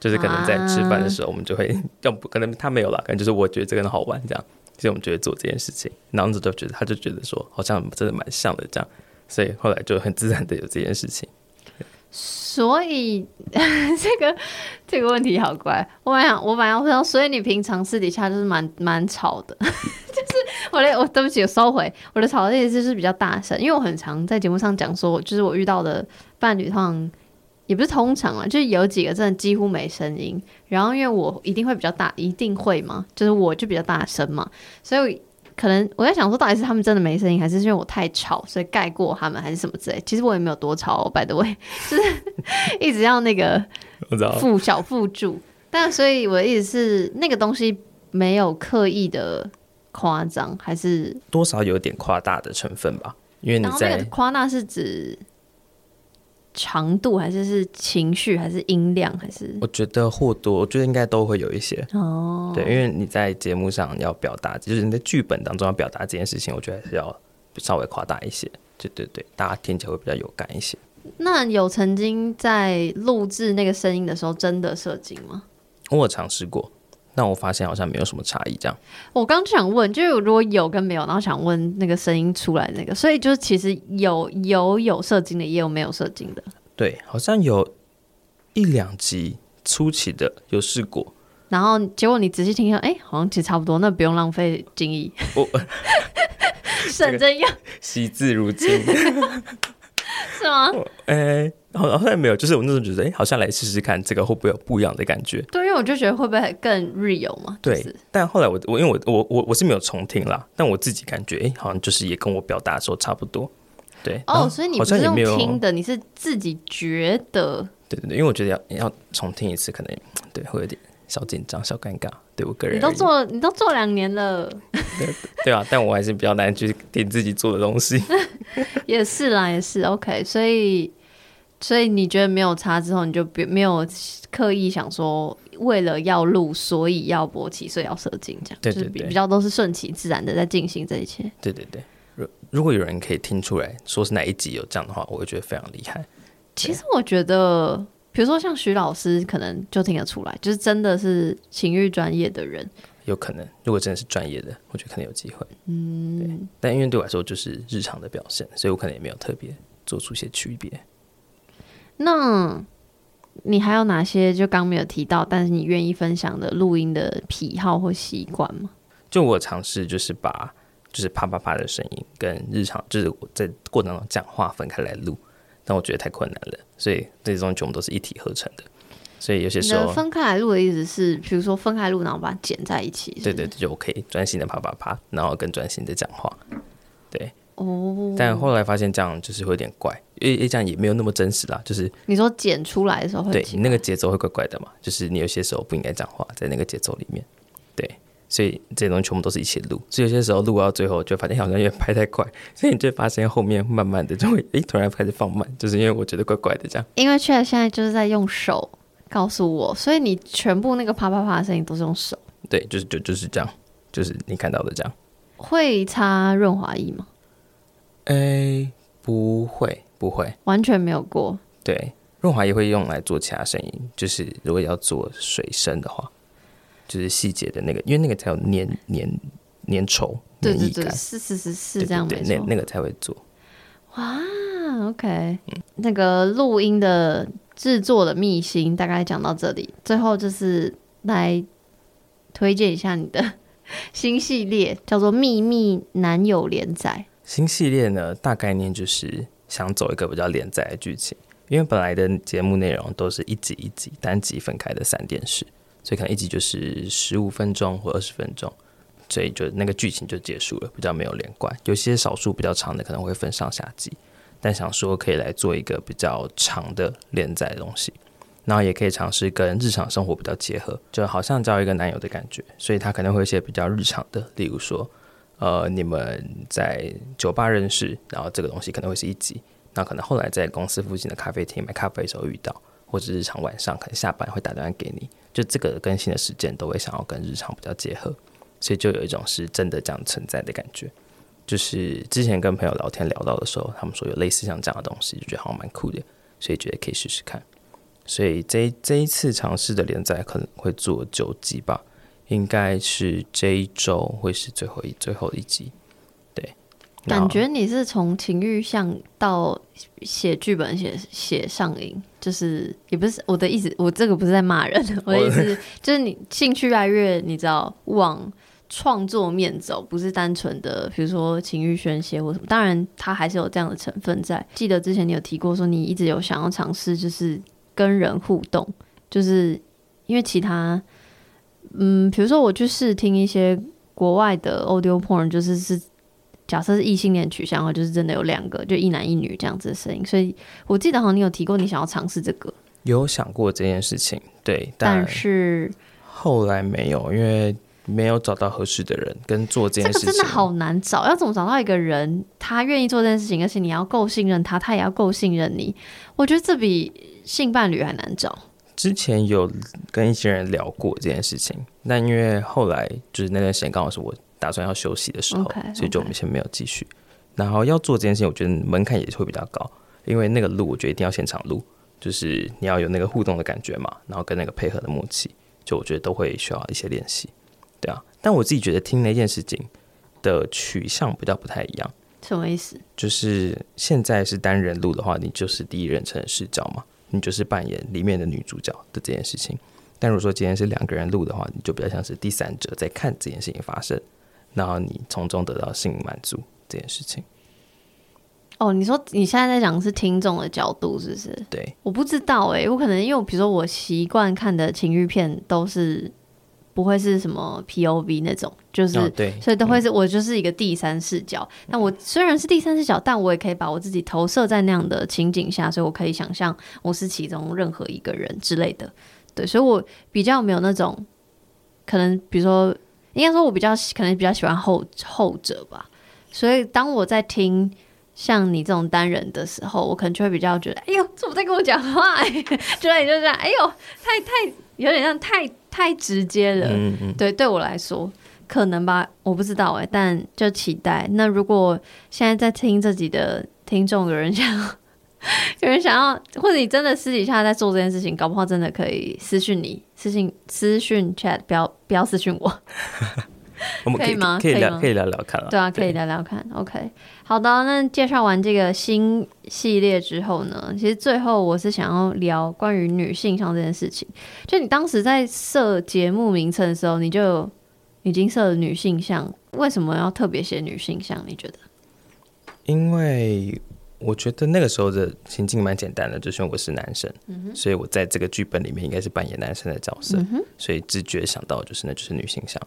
Speaker 2: 就是可能在吃饭的时候，我们就会 要不可能他没有了，可能就是我觉得这个人好玩这样，所以我们就会做这件事情。然后就觉得他就觉得说好像真的蛮像的这样，所以后来就很自然的有这件事情。
Speaker 1: 所以 这个这个问题好怪，我本来想我本来要说，所以你平常私底下就是蛮蛮吵的，就是我的我对不起我收回我的吵的意思是比较大声，因为我很常在节目上讲说，就是我遇到的伴侣通常。也不是通常啊，就是有几个真的几乎没声音，然后因为我一定会比较大，一定会嘛，就是我就比较大声嘛，所以可能我在想说，到底是他们真的没声音，还是因为我太吵，所以盖过他们，还是什么之类？其实我也没有多吵，by the way，就是一直要那个附小附注，但所以我的意思是，那个东西没有刻意的夸张，还是
Speaker 2: 多少有点夸大的成分吧？因为你在
Speaker 1: 那个夸大是指。长度还是是情绪还是音量还是？
Speaker 2: 我觉得或多，我觉得应该都会有一些哦。对，因为你在节目上要表达，就是你在剧本当中要表达这件事情，我觉得还是要稍微夸大一些。对对对，大家听起来会比较有感一些。
Speaker 1: 那有曾经在录制那个声音的时候真的射精吗？
Speaker 2: 我有尝试过。但我发现好像没有什么差异，这样。
Speaker 1: 我刚想问，就是如果有跟没有，然后想问那个声音出来那个，所以就是其实有有有射精的，也有没有射精的。
Speaker 2: 对，好像有一两集初期的有试过，
Speaker 1: 然后结果你仔细听一下，哎，好像其实差不多，那不用浪费精液，我 省着用，
Speaker 2: 惜字如金。
Speaker 1: 是吗？
Speaker 2: 哎、欸，好像没有，就是我那时候觉得，哎、欸，好像来试试看这个会不会有不一样的感觉？
Speaker 1: 对，因为我就觉得会不会更 real 嘛？
Speaker 2: 对。但后来我我因为我我我我是没有重听啦，但我自己感觉，哎、欸，好像就是也跟我表达的时候差不多。对。哦，
Speaker 1: 所以你不是用听的，你是自己觉得？
Speaker 2: 对对对，因为我觉得要要重听一次，可能对会有点小紧张、小尴尬。对我个人，
Speaker 1: 你都做你都做两年了。
Speaker 2: 对对啊，但我还是比较难去听自己做的东西。
Speaker 1: 也是啦，也是 OK，所以所以你觉得没有差之后，你就别没有刻意想说为了要录，所以要勃起，所以要射精这样，
Speaker 2: 对对对，
Speaker 1: 就是比较都是顺其自然的在进行这一切。
Speaker 2: 对对对，如如果有人可以听出来说是哪一集有这样的话，我会觉得非常厉害。
Speaker 1: 其实我觉得，比如说像徐老师，可能就听得出来，就是真的是情欲专业的人，
Speaker 2: 有可能，如果真的是专业的，我觉得可能有机会。嗯，对。但因为对我来说就是日常的表现，所以我可能也没有特别做出一些区别。
Speaker 1: 那你还有哪些就刚没有提到，但是你愿意分享的录音的癖好或习惯吗？
Speaker 2: 就我尝试就是把就是啪啪啪的声音跟日常就是我在过程当中讲话分开来录，但我觉得太困难了，所以这些东西全部都是一体合成的。所以有些时候
Speaker 1: 分开来录的意思是，比如说分开录，然后把它剪在一起。
Speaker 2: 对对对，就我可以专心的啪啪啪，然后更专心的讲
Speaker 1: 话。
Speaker 2: 但后来发现这样就是会有点怪，因为这样也没有那么真实啦。就是
Speaker 1: 你说剪出来的时候会，
Speaker 2: 对你那个节奏会怪怪的嘛？就是你有些时候不应该讲话，在那个节奏里面。对，所以这些东西全部都是一起录。所以有些时候录到最后，就发现好像有点拍太快，所以你就发现后面慢慢的就会，诶，突然开始放慢，就是因为我觉得怪怪的这样。
Speaker 1: 因为确实现在就是在用手。告诉我，所以你全部那个啪啪啪的声音都是用手？
Speaker 2: 对，就是就就是这样，就是你看到的这样。
Speaker 1: 会擦润滑液吗？
Speaker 2: 诶、欸，不会，不会，
Speaker 1: 完全没有过。
Speaker 2: 对，润滑液会用来做其他声音，就是如果要做水声的话，就是细节的那个，因为那个才有粘粘粘稠，
Speaker 1: 对对对，是是是是这样没错，
Speaker 2: 对，那那个才会做。
Speaker 1: 哇，OK，嗯，那个录音的。制作的秘辛大概讲到这里，最后就是来推荐一下你的新系列，叫做《秘密男友连载》。
Speaker 2: 新系列呢，大概念就是想走一个比较连载的剧情，因为本来的节目内容都是一集一集单集分开的三电视，所以可能一集就是十五分钟或二十分钟，所以就那个剧情就结束了，比较没有连贯。有些少数比较长的可能会分上下集。但想说可以来做一个比较长的连载的东西，然后也可以尝试跟日常生活比较结合，就好像交一个男友的感觉。所以他可能会有一些比较日常的，例如说，呃，你们在酒吧认识，然后这个东西可能会是一集，那可能后来在公司附近的咖啡厅买咖啡的时候遇到，或者日常晚上可能下班会打电话给你，就这个更新的时间都会想要跟日常比较结合，所以就有一种是真的这样存在的感觉。就是之前跟朋友聊天聊到的时候，他们说有类似像这样的东西，就觉得好像蛮酷的，所以觉得可以试试看。所以这这一次尝试的连载可能会做九集吧，应该是这一周会是最后一最后一集。对，
Speaker 1: 感觉你是从情欲向到写剧本写写上瘾，就是也不是我的意思，我这个不是在骂人，我的意思就是你兴趣越来越，你知道往。创作面走，不是单纯的，比如说情欲宣泄或什么。当然，它还是有这样的成分在。记得之前你有提过，说你一直有想要尝试，就是跟人互动，就是因为其他，嗯，比如说我去试听一些国外的 audio porn，就是是假设是异性恋取向的话，就是真的有两个，就一男一女这样子的声音。所以我记得好像你有提过，你想要尝试这个，
Speaker 2: 有想过这件事情，对，
Speaker 1: 但是
Speaker 2: 后来没有，因为。没有找到合适的人跟做这件事情，
Speaker 1: 这个真的好难找。要怎么找到一个人，他愿意做这件事情，而且你要够信任他，他也要够信任你。我觉得这比性伴侣还难找。
Speaker 2: 之前有跟一些人聊过这件事情，但因为后来就是那段时间刚好是我打算要休息的时候，okay, okay. 所以就我们先没有继续。然后要做这件事情，我觉得门槛也会比较高，因为那个录，我觉得一定要现场录，就是你要有那个互动的感觉嘛，然后跟那个配合的默契，就我觉得都会需要一些练习。对啊，但我自己觉得听那件事情的取向比较不太一样。
Speaker 1: 什么意思？
Speaker 2: 就是现在是单人录的话，你就是第一人称视角嘛，你就是扮演里面的女主角的这件事情。但如果说今天是两个人录的话，你就比较像是第三者在看这件事情发生，然后你从中得到性满足这件事情。
Speaker 1: 哦，你说你现在在讲的是听众的角度，是不是？
Speaker 2: 对，我
Speaker 1: 不知道哎、欸，我可能因为比如说我习惯看的情欲片都是。不会是什么 POV 那种，就是、哦、对，所以都会是我就是一个第三视角。那、嗯、我虽然是第三视角，但我也可以把我自己投射在那样的情景下，所以我可以想象我是其中任何一个人之类的。对，所以我比较没有那种可能，比如说，应该说我比较可能比较喜欢后后者吧。所以当我在听像你这种单人的时候，我可能就会比较觉得，哎呦，怎么在跟我讲话、欸？就你就这样，哎呦，太太有点像太。太直接了，嗯嗯对，对我来说可能吧，我不知道哎，但就期待。那如果现在在听这集的听众有人想有人想要，或者你真的私底下在做这件事情，搞不好真的可以私讯你，私信私讯 chat，不要不要私讯我。
Speaker 2: 我们可以，吗？可以聊，可以聊聊看了。
Speaker 1: 对啊，可以聊聊看。OK，好的。那介绍完这个新系列之后呢，其实最后我是想要聊关于女性向这件事情。就你当时在设节目名称的时候，你就已经设了女性向，为什么要特别写女性向？你觉得？
Speaker 2: 因为。我觉得那个时候的情境蛮简单的，就是我是男生，嗯、所以我在这个剧本里面应该是扮演男生的角色，嗯、所以直觉想到就是那就是女性向。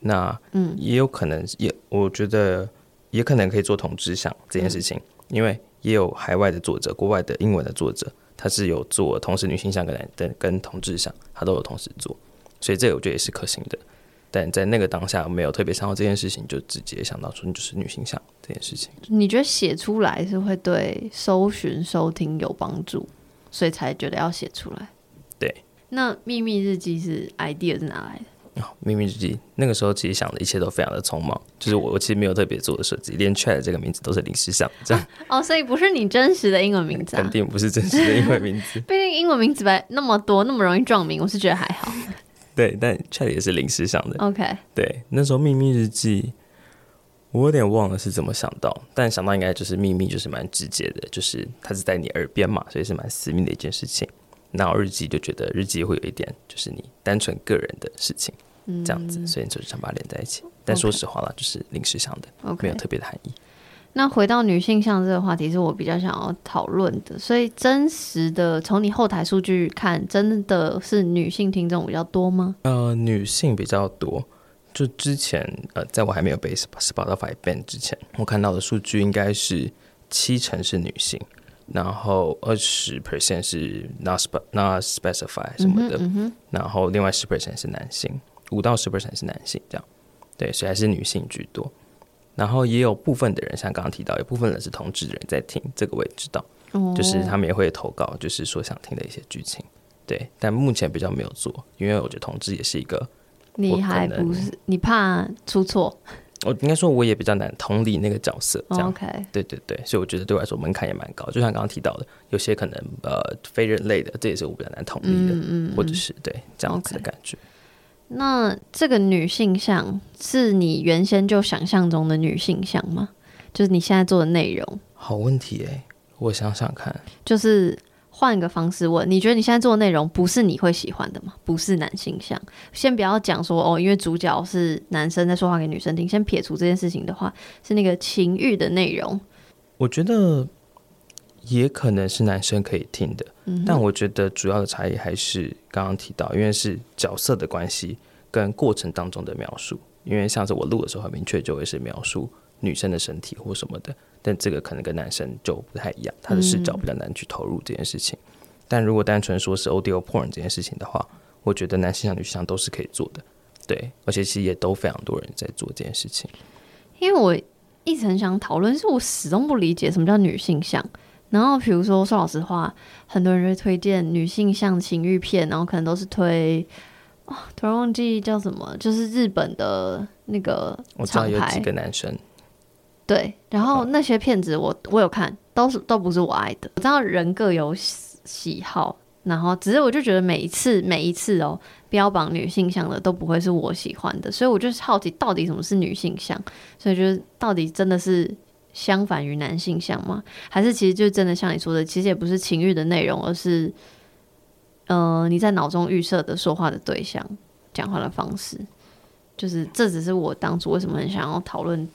Speaker 2: 那嗯，也有可能也我觉得也可能可以做同志向这件事情，嗯、因为也有海外的作者，国外的英文的作者，他是有做同时女性向跟男的跟同志向，他都有同时做，所以这个我觉得也是可行的。但在那个当下没有特别想到这件事情，就直接想到说你就是女性向这件事情。
Speaker 1: 你觉得写出来是会对搜寻收听有帮助，所以才觉得要写出来？
Speaker 2: 对。
Speaker 1: 那秘密日记是 idea 是哪来的？
Speaker 2: 哦，秘密日记那个时候其实想的一切都非常的匆忙，就是我我其实没有特别做的设计，连 chat 这个名字都是临时想这样。
Speaker 1: 哦，所以不是你真实的英文名字啊？
Speaker 2: 肯定不是真实的英文名字。
Speaker 1: 毕竟英文名字吧那么多，那么容易撞名，我是觉得还好。
Speaker 2: 对，但 chat 也是临时想的。
Speaker 1: OK，
Speaker 2: 对，那时候秘密日记，我有点忘了是怎么想到，但想到应该就是秘密，就是蛮直接的，就是它是在你耳边嘛，所以是蛮私密的一件事情。然后日记就觉得日记会有一点，就是你单纯个人的事情，嗯、这样子，所以就是想把它连在一起。但说实话啦，就是临时想的.没有特别的含义。
Speaker 1: 那回到女性向这个话题，是我比较想要讨论的。所以真实的从你后台数据看，真的是女性听众比较多吗？
Speaker 2: 呃，女性比较多。就之前呃，在我还没有被 Spotify ban 之前，我看到的数据应该是七成是女性，然后二十 percent 是 not spe not specify 什么的，嗯嗯、然后另外十 percent 是男性，五到十 percent 是男性，这样。对，所以还是女性居多。然后也有部分的人，像刚刚提到，有部分人是同志的人在听，这个我也知道，哦、就是他们也会投稿，就是说想听的一些剧情，对。但目前比较没有做，因为我觉得同志也是一个，
Speaker 1: 你还不是你怕出错？
Speaker 2: 我应该说我也比较难同理那个角色，
Speaker 1: 这样。
Speaker 2: 对对对，所以我觉得对我来说门槛也蛮高。就像刚刚提到的，有些可能呃非人类的，这也是我比较难同理的，嗯嗯嗯或者是对这样子的感觉。Okay.
Speaker 1: 那这个女性像是你原先就想象中的女性像吗？就是你现在做的内容？
Speaker 2: 好问题哎，我想想看。
Speaker 1: 就是换一个方式问，你觉得你现在做的内容不是你会喜欢的吗？不是男性像？先不要讲说哦，因为主角是男生在说话给女生听。先撇除这件事情的话，是那个情欲的内容。
Speaker 2: 我觉得也可能是男生可以听的。但我觉得主要的差异还是刚刚提到，因为是角色的关系跟过程当中的描述。因为像是我录的时候，很明确就会是描述女生的身体或什么的，但这个可能跟男生就不太一样，他的视角比较难去投入这件事情。但如果单纯说是 audio porn 这件事情的话，我觉得男性向、女性向都是可以做的。对，而且其实也都非常多人在做这件事情。
Speaker 1: 因为我一直很想讨论，是我始终不理解什么叫女性向。然后，比如说说老实话，很多人会推荐女性向情欲片，然后可能都是推，哦，突然忘记叫什么，就是日本的那个。我知道有几个
Speaker 2: 男生。
Speaker 1: 对，然后那些片子我我有看，都是都不是我爱的。我知道人各有喜好，然后只是我就觉得每一次每一次哦，标榜女性向的都不会是我喜欢的，所以我就是好奇到底什么是女性向，所以就是到底真的是。相反于男性向吗？还是其实就真的像你说的，其实也不是情欲的内容，而是，呃，你在脑中预设的说话的对象、讲话的方式，就是这只是我当初为什么很想要讨论，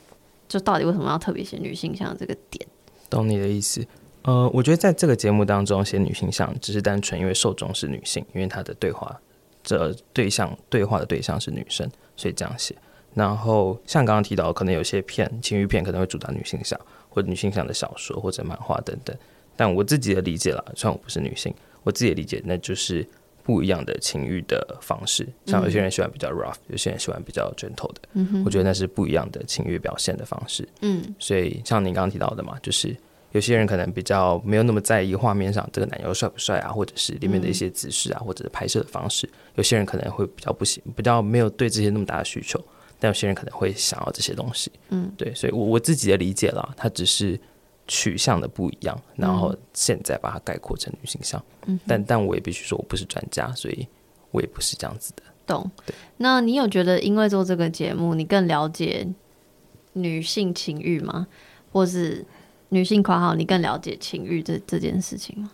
Speaker 1: 就到底为什么要特别写女性向这个点。
Speaker 2: 懂你的意思。呃，我觉得在这个节目当中写女性向，只是单纯因为受众是女性，因为他的对话这对象对话的对象是女生，所以这样写。然后像刚刚提到，可能有些片情欲片可能会主打女性向，或者女性向的小说或者漫画等等。但我自己的理解啦，虽然我不是女性，我自己的理解那就是不一样的情欲的方式。像有些人喜欢比较 rough，有些人喜欢比较 gentle 的。嗯，我觉得那是不一样的情欲表现的方式。嗯，所以像您刚刚提到的嘛，就是有些人可能比较没有那么在意画面上这个男优帅不帅啊，或者是里面的一些姿势啊，或者是拍摄的方式。有些人可能会比较不行，比较没有对这些那么大的需求。但有些人可能会想要这些东西，嗯，对，所以我我自己的理解了，它只是取向的不一样，然后现在把它概括成女性向。
Speaker 1: 嗯，
Speaker 2: 但但我也必须说，我不是专家，所以我也不是这样子的。
Speaker 1: 懂。
Speaker 2: 对。
Speaker 1: 那你有觉得，因为做这个节目，你更了解女性情欲吗？或是女性括号，你更了解情欲这这件事情吗？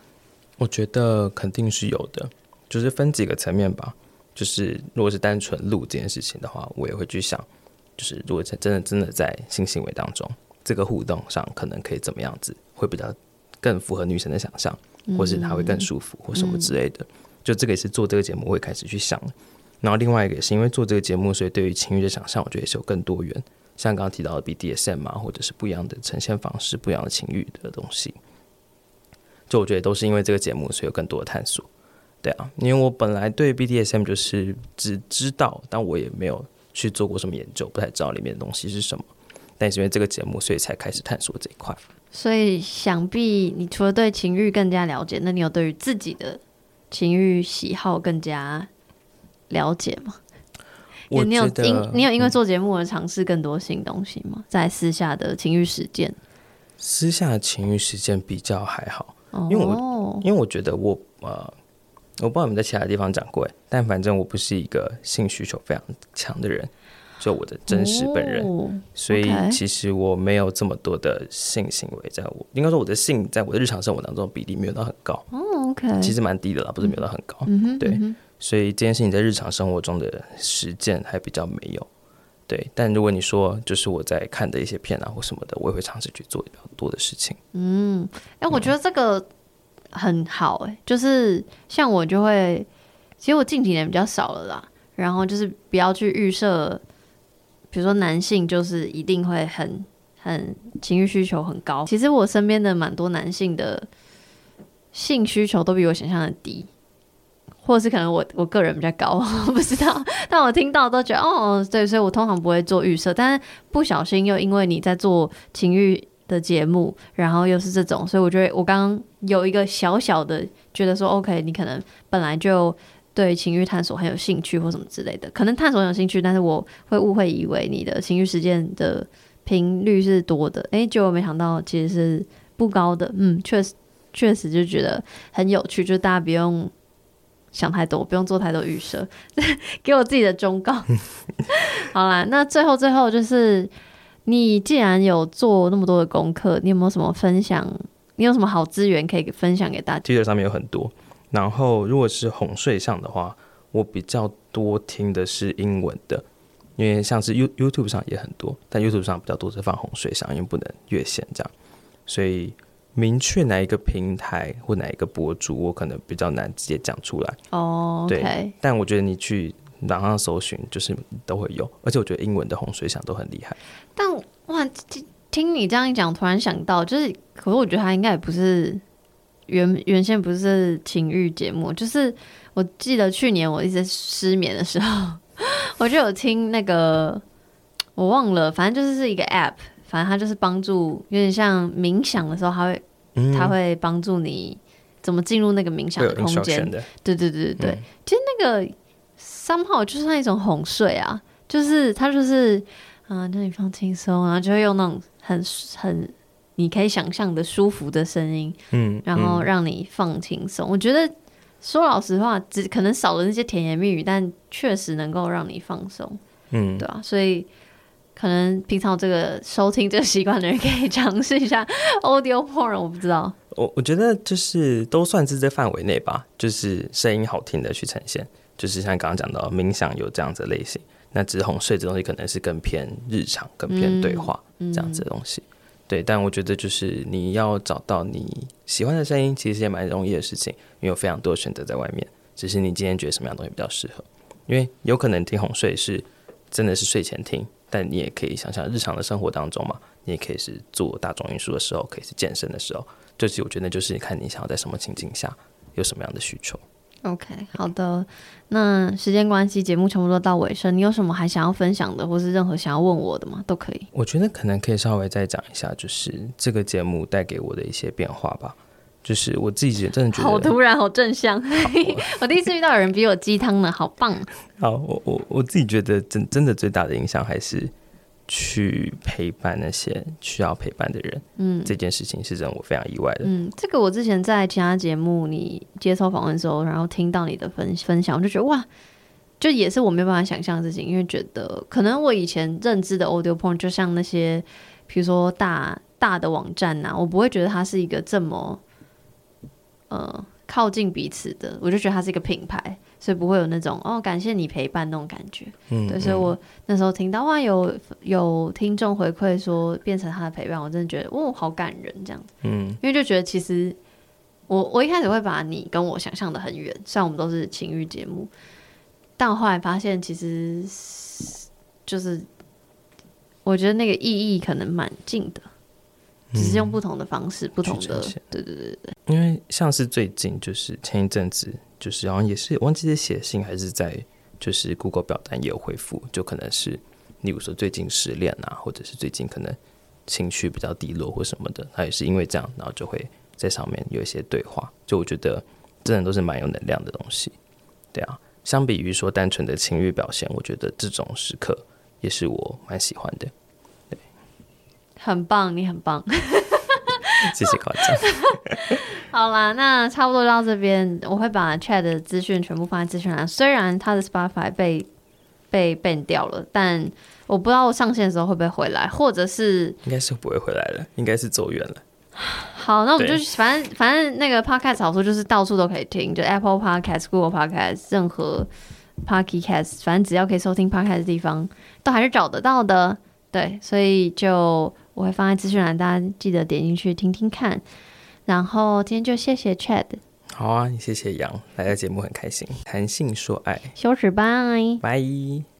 Speaker 2: 我觉得肯定是有的，就是分几个层面吧。就是如果是单纯录这件事情的话，我也会去想，就是如果真的真的在性行为当中。这个互动上可能可以怎么样子，会比较更符合女生的想象，或是她会更舒服，或什么之类的。就这个也是做这个节目会开始去想。然后另外一个也是因为做这个节目，所以对于情欲的想象，我觉得也是有更多元。像刚刚提到的 BDSM 啊，或者是不一样的呈现方式、不一样的情欲的东西。就我觉得都是因为这个节目，所以有更多的探索。对啊，因为我本来对 BDSM 就是只知道，但我也没有去做过什么研究，不太知道里面的东西是什么。但是因为这个节目，所以才开始探索这一块。
Speaker 1: 所以想必你除了对情欲更加了解，那你有对于自己的情欲喜好更加了解吗？我你有因你有因为做节目而尝试更多新东西吗？在私下的情欲实践，
Speaker 2: 私下的情欲实践比较还好，因为我因为我觉得我呃，我不知道你们在其他地方讲过，但反正我不是一个性需求非常强的人。就我的真实本人，哦、所以其实我没有这么多的性行为，在我应该说我的性在我的日常生活当中比例没有到很高。
Speaker 1: 哦，OK，
Speaker 2: 其实蛮低的啦，不是没有到很高。
Speaker 1: 嗯哼，
Speaker 2: 对，
Speaker 1: 嗯、
Speaker 2: 所以这件事情在日常生活中的实践还比较没有。对，但如果你说就是我在看的一些片啊或什么的，我也会尝试去做比较多的事情。
Speaker 1: 嗯，哎、欸，我觉得这个很好、欸，哎、就是像我就会，其实我近几年比较少了啦，然后就是不要去预设。比如说男性就是一定会很很情欲需求很高，其实我身边的蛮多男性的性需求都比我想象的低，或者是可能我我个人比较高，我不知道，但我听到都觉得哦，对，所以我通常不会做预设，但是不小心又因为你在做情欲的节目，然后又是这种，所以我觉得我刚刚有一个小小的觉得说，OK，你可能本来就。对情欲探索很有兴趣或什么之类的，可能探索很有兴趣，但是我会误会以为你的情欲实践的频率是多的，诶，结果没想到其实是不高的。嗯，确实确实就觉得很有趣，就大家不用想太多，不用做太多预设，给我自己的忠告。好啦，那最后最后就是，你既然有做那么多的功课，你有没有什么分享？你有什么好资源可以分享给大家
Speaker 2: ？Twitter 上面有很多。然后，如果是哄睡上的话，我比较多听的是英文的，因为像是 You YouTube 上也很多，但 YouTube 上比较多是放哄睡上，因为不能越线这样，所以明确哪一个平台或哪一个博主，我可能比较难直接讲出来。
Speaker 1: 哦，oh, okay.
Speaker 2: 对，但我觉得你去网上搜寻，就是都会有，而且我觉得英文的哄睡向都很厉害。
Speaker 1: 但哇，听你这样一讲，突然想到，就是，可是我觉得他应该也不是。原原先不是情欲节目，就是我记得去年我一直失眠的时候，我就有听那个，我忘了，反正就是是一个 app，反正它就是帮助，有点像冥想的时候，它会，嗯、它会帮助你怎么进入那个冥想的空间。对对对对对，嗯、其实那个 somehow 就是那一种哄睡啊，就是它就是，嗯、呃，让你放轻松，然后就会用那种很很。你可以想象的舒服的声音，嗯，然后让你放轻松。嗯、我觉得说老实话，只可能少了那些甜言蜜语，但确实能够让你放松，嗯，对啊。所以可能平常这个收听这个习惯的人可以尝试一下 audio porn。我不知道，
Speaker 2: 我我觉得就是都算是这范围内吧，就是声音好听的去呈现，就是像刚刚讲到冥想有这样子的类型，那只是哄睡这东西可能是更偏日常、更偏对话、嗯、这样子的东西。对，但我觉得就是你要找到你喜欢的声音，其实也蛮容易的事情，因为有非常多的选择在外面。只是你今天觉得什么样的东西比较适合？因为有可能听哄睡是真的是睡前听，但你也可以想想日常的生活当中嘛，你也可以是做大众运输的时候，可以是健身的时候。就是我觉得就是看你想要在什么情境下有什么样的需求。
Speaker 1: OK，好的。那时间关系，节目全部都到尾声。你有什么还想要分享的，或是任何想要问我的吗？都可以。
Speaker 2: 我觉得可能可以稍微再讲一下，就是这个节目带给我的一些变化吧。就是我自己真的觉得好
Speaker 1: 突然，好正向。我第一次遇到有人比我鸡汤呢，好棒。
Speaker 2: 好，我我我自己觉得真真的最大的影响还是去陪伴那些需要陪伴的人。嗯，这件事情是让我非常意外的。
Speaker 1: 嗯，这个我之前在其他节目你接受访问的时候，然后听到你的分分享，我就觉得哇，就也是我没办法想象的事情，因为觉得可能我以前认知的 audio porn 就像那些，比如说大大的网站呐、啊，我不会觉得它是一个这么，呃。靠近彼此的，我就觉得它是一个品牌，所以不会有那种哦，感谢你陪伴那种感觉。嗯，对，所以我那时候听到哇，有有听众回馈说变成他的陪伴，我真的觉得哦，好感人这样子。嗯，因为就觉得其实我我一开始会把你跟我想象的很远，虽然我们都是情欲节目，但我后来发现其实就是我觉得那个意义可能蛮近的。只是用不同的方式，嗯、不同的，对对对对。
Speaker 2: 因为像是最近，就是前一阵子，就是好像也是忘记是写信还是在，就是 Google 表单也有回复，就可能是，例如说最近失恋啊，或者是最近可能情绪比较低落或什么的，他也是因为这样，然后就会在上面有一些对话。就我觉得，真的都是蛮有能量的东西。对啊，相比于说单纯的情欲表现，我觉得这种时刻也是我蛮喜欢的。
Speaker 1: 很棒，你很棒，
Speaker 2: 谢谢夸奖。
Speaker 1: 好啦，那差不多到这边，我会把 Chat 的资讯全部放在资讯栏。虽然他的 Spotify 被被 ban 掉了，但我不知道我上线的时候会不会回来，或者是
Speaker 2: 应该是不会回来了，应该是走远了。
Speaker 1: 好，那我们就反正反正那个 Podcast 好处就是到处都可以听，就 Apple Podcast、Google Podcast，任何 Podcast，反正只要可以收听 Podcast 的地方，都还是找得到的。对，所以就。我会放在资讯栏，大家记得点进去听听看。然后今天就谢谢 Chad。
Speaker 2: 好啊，谢谢杨，来到节目很开心，谈性说爱，
Speaker 1: 羞耻拜，
Speaker 2: 拜。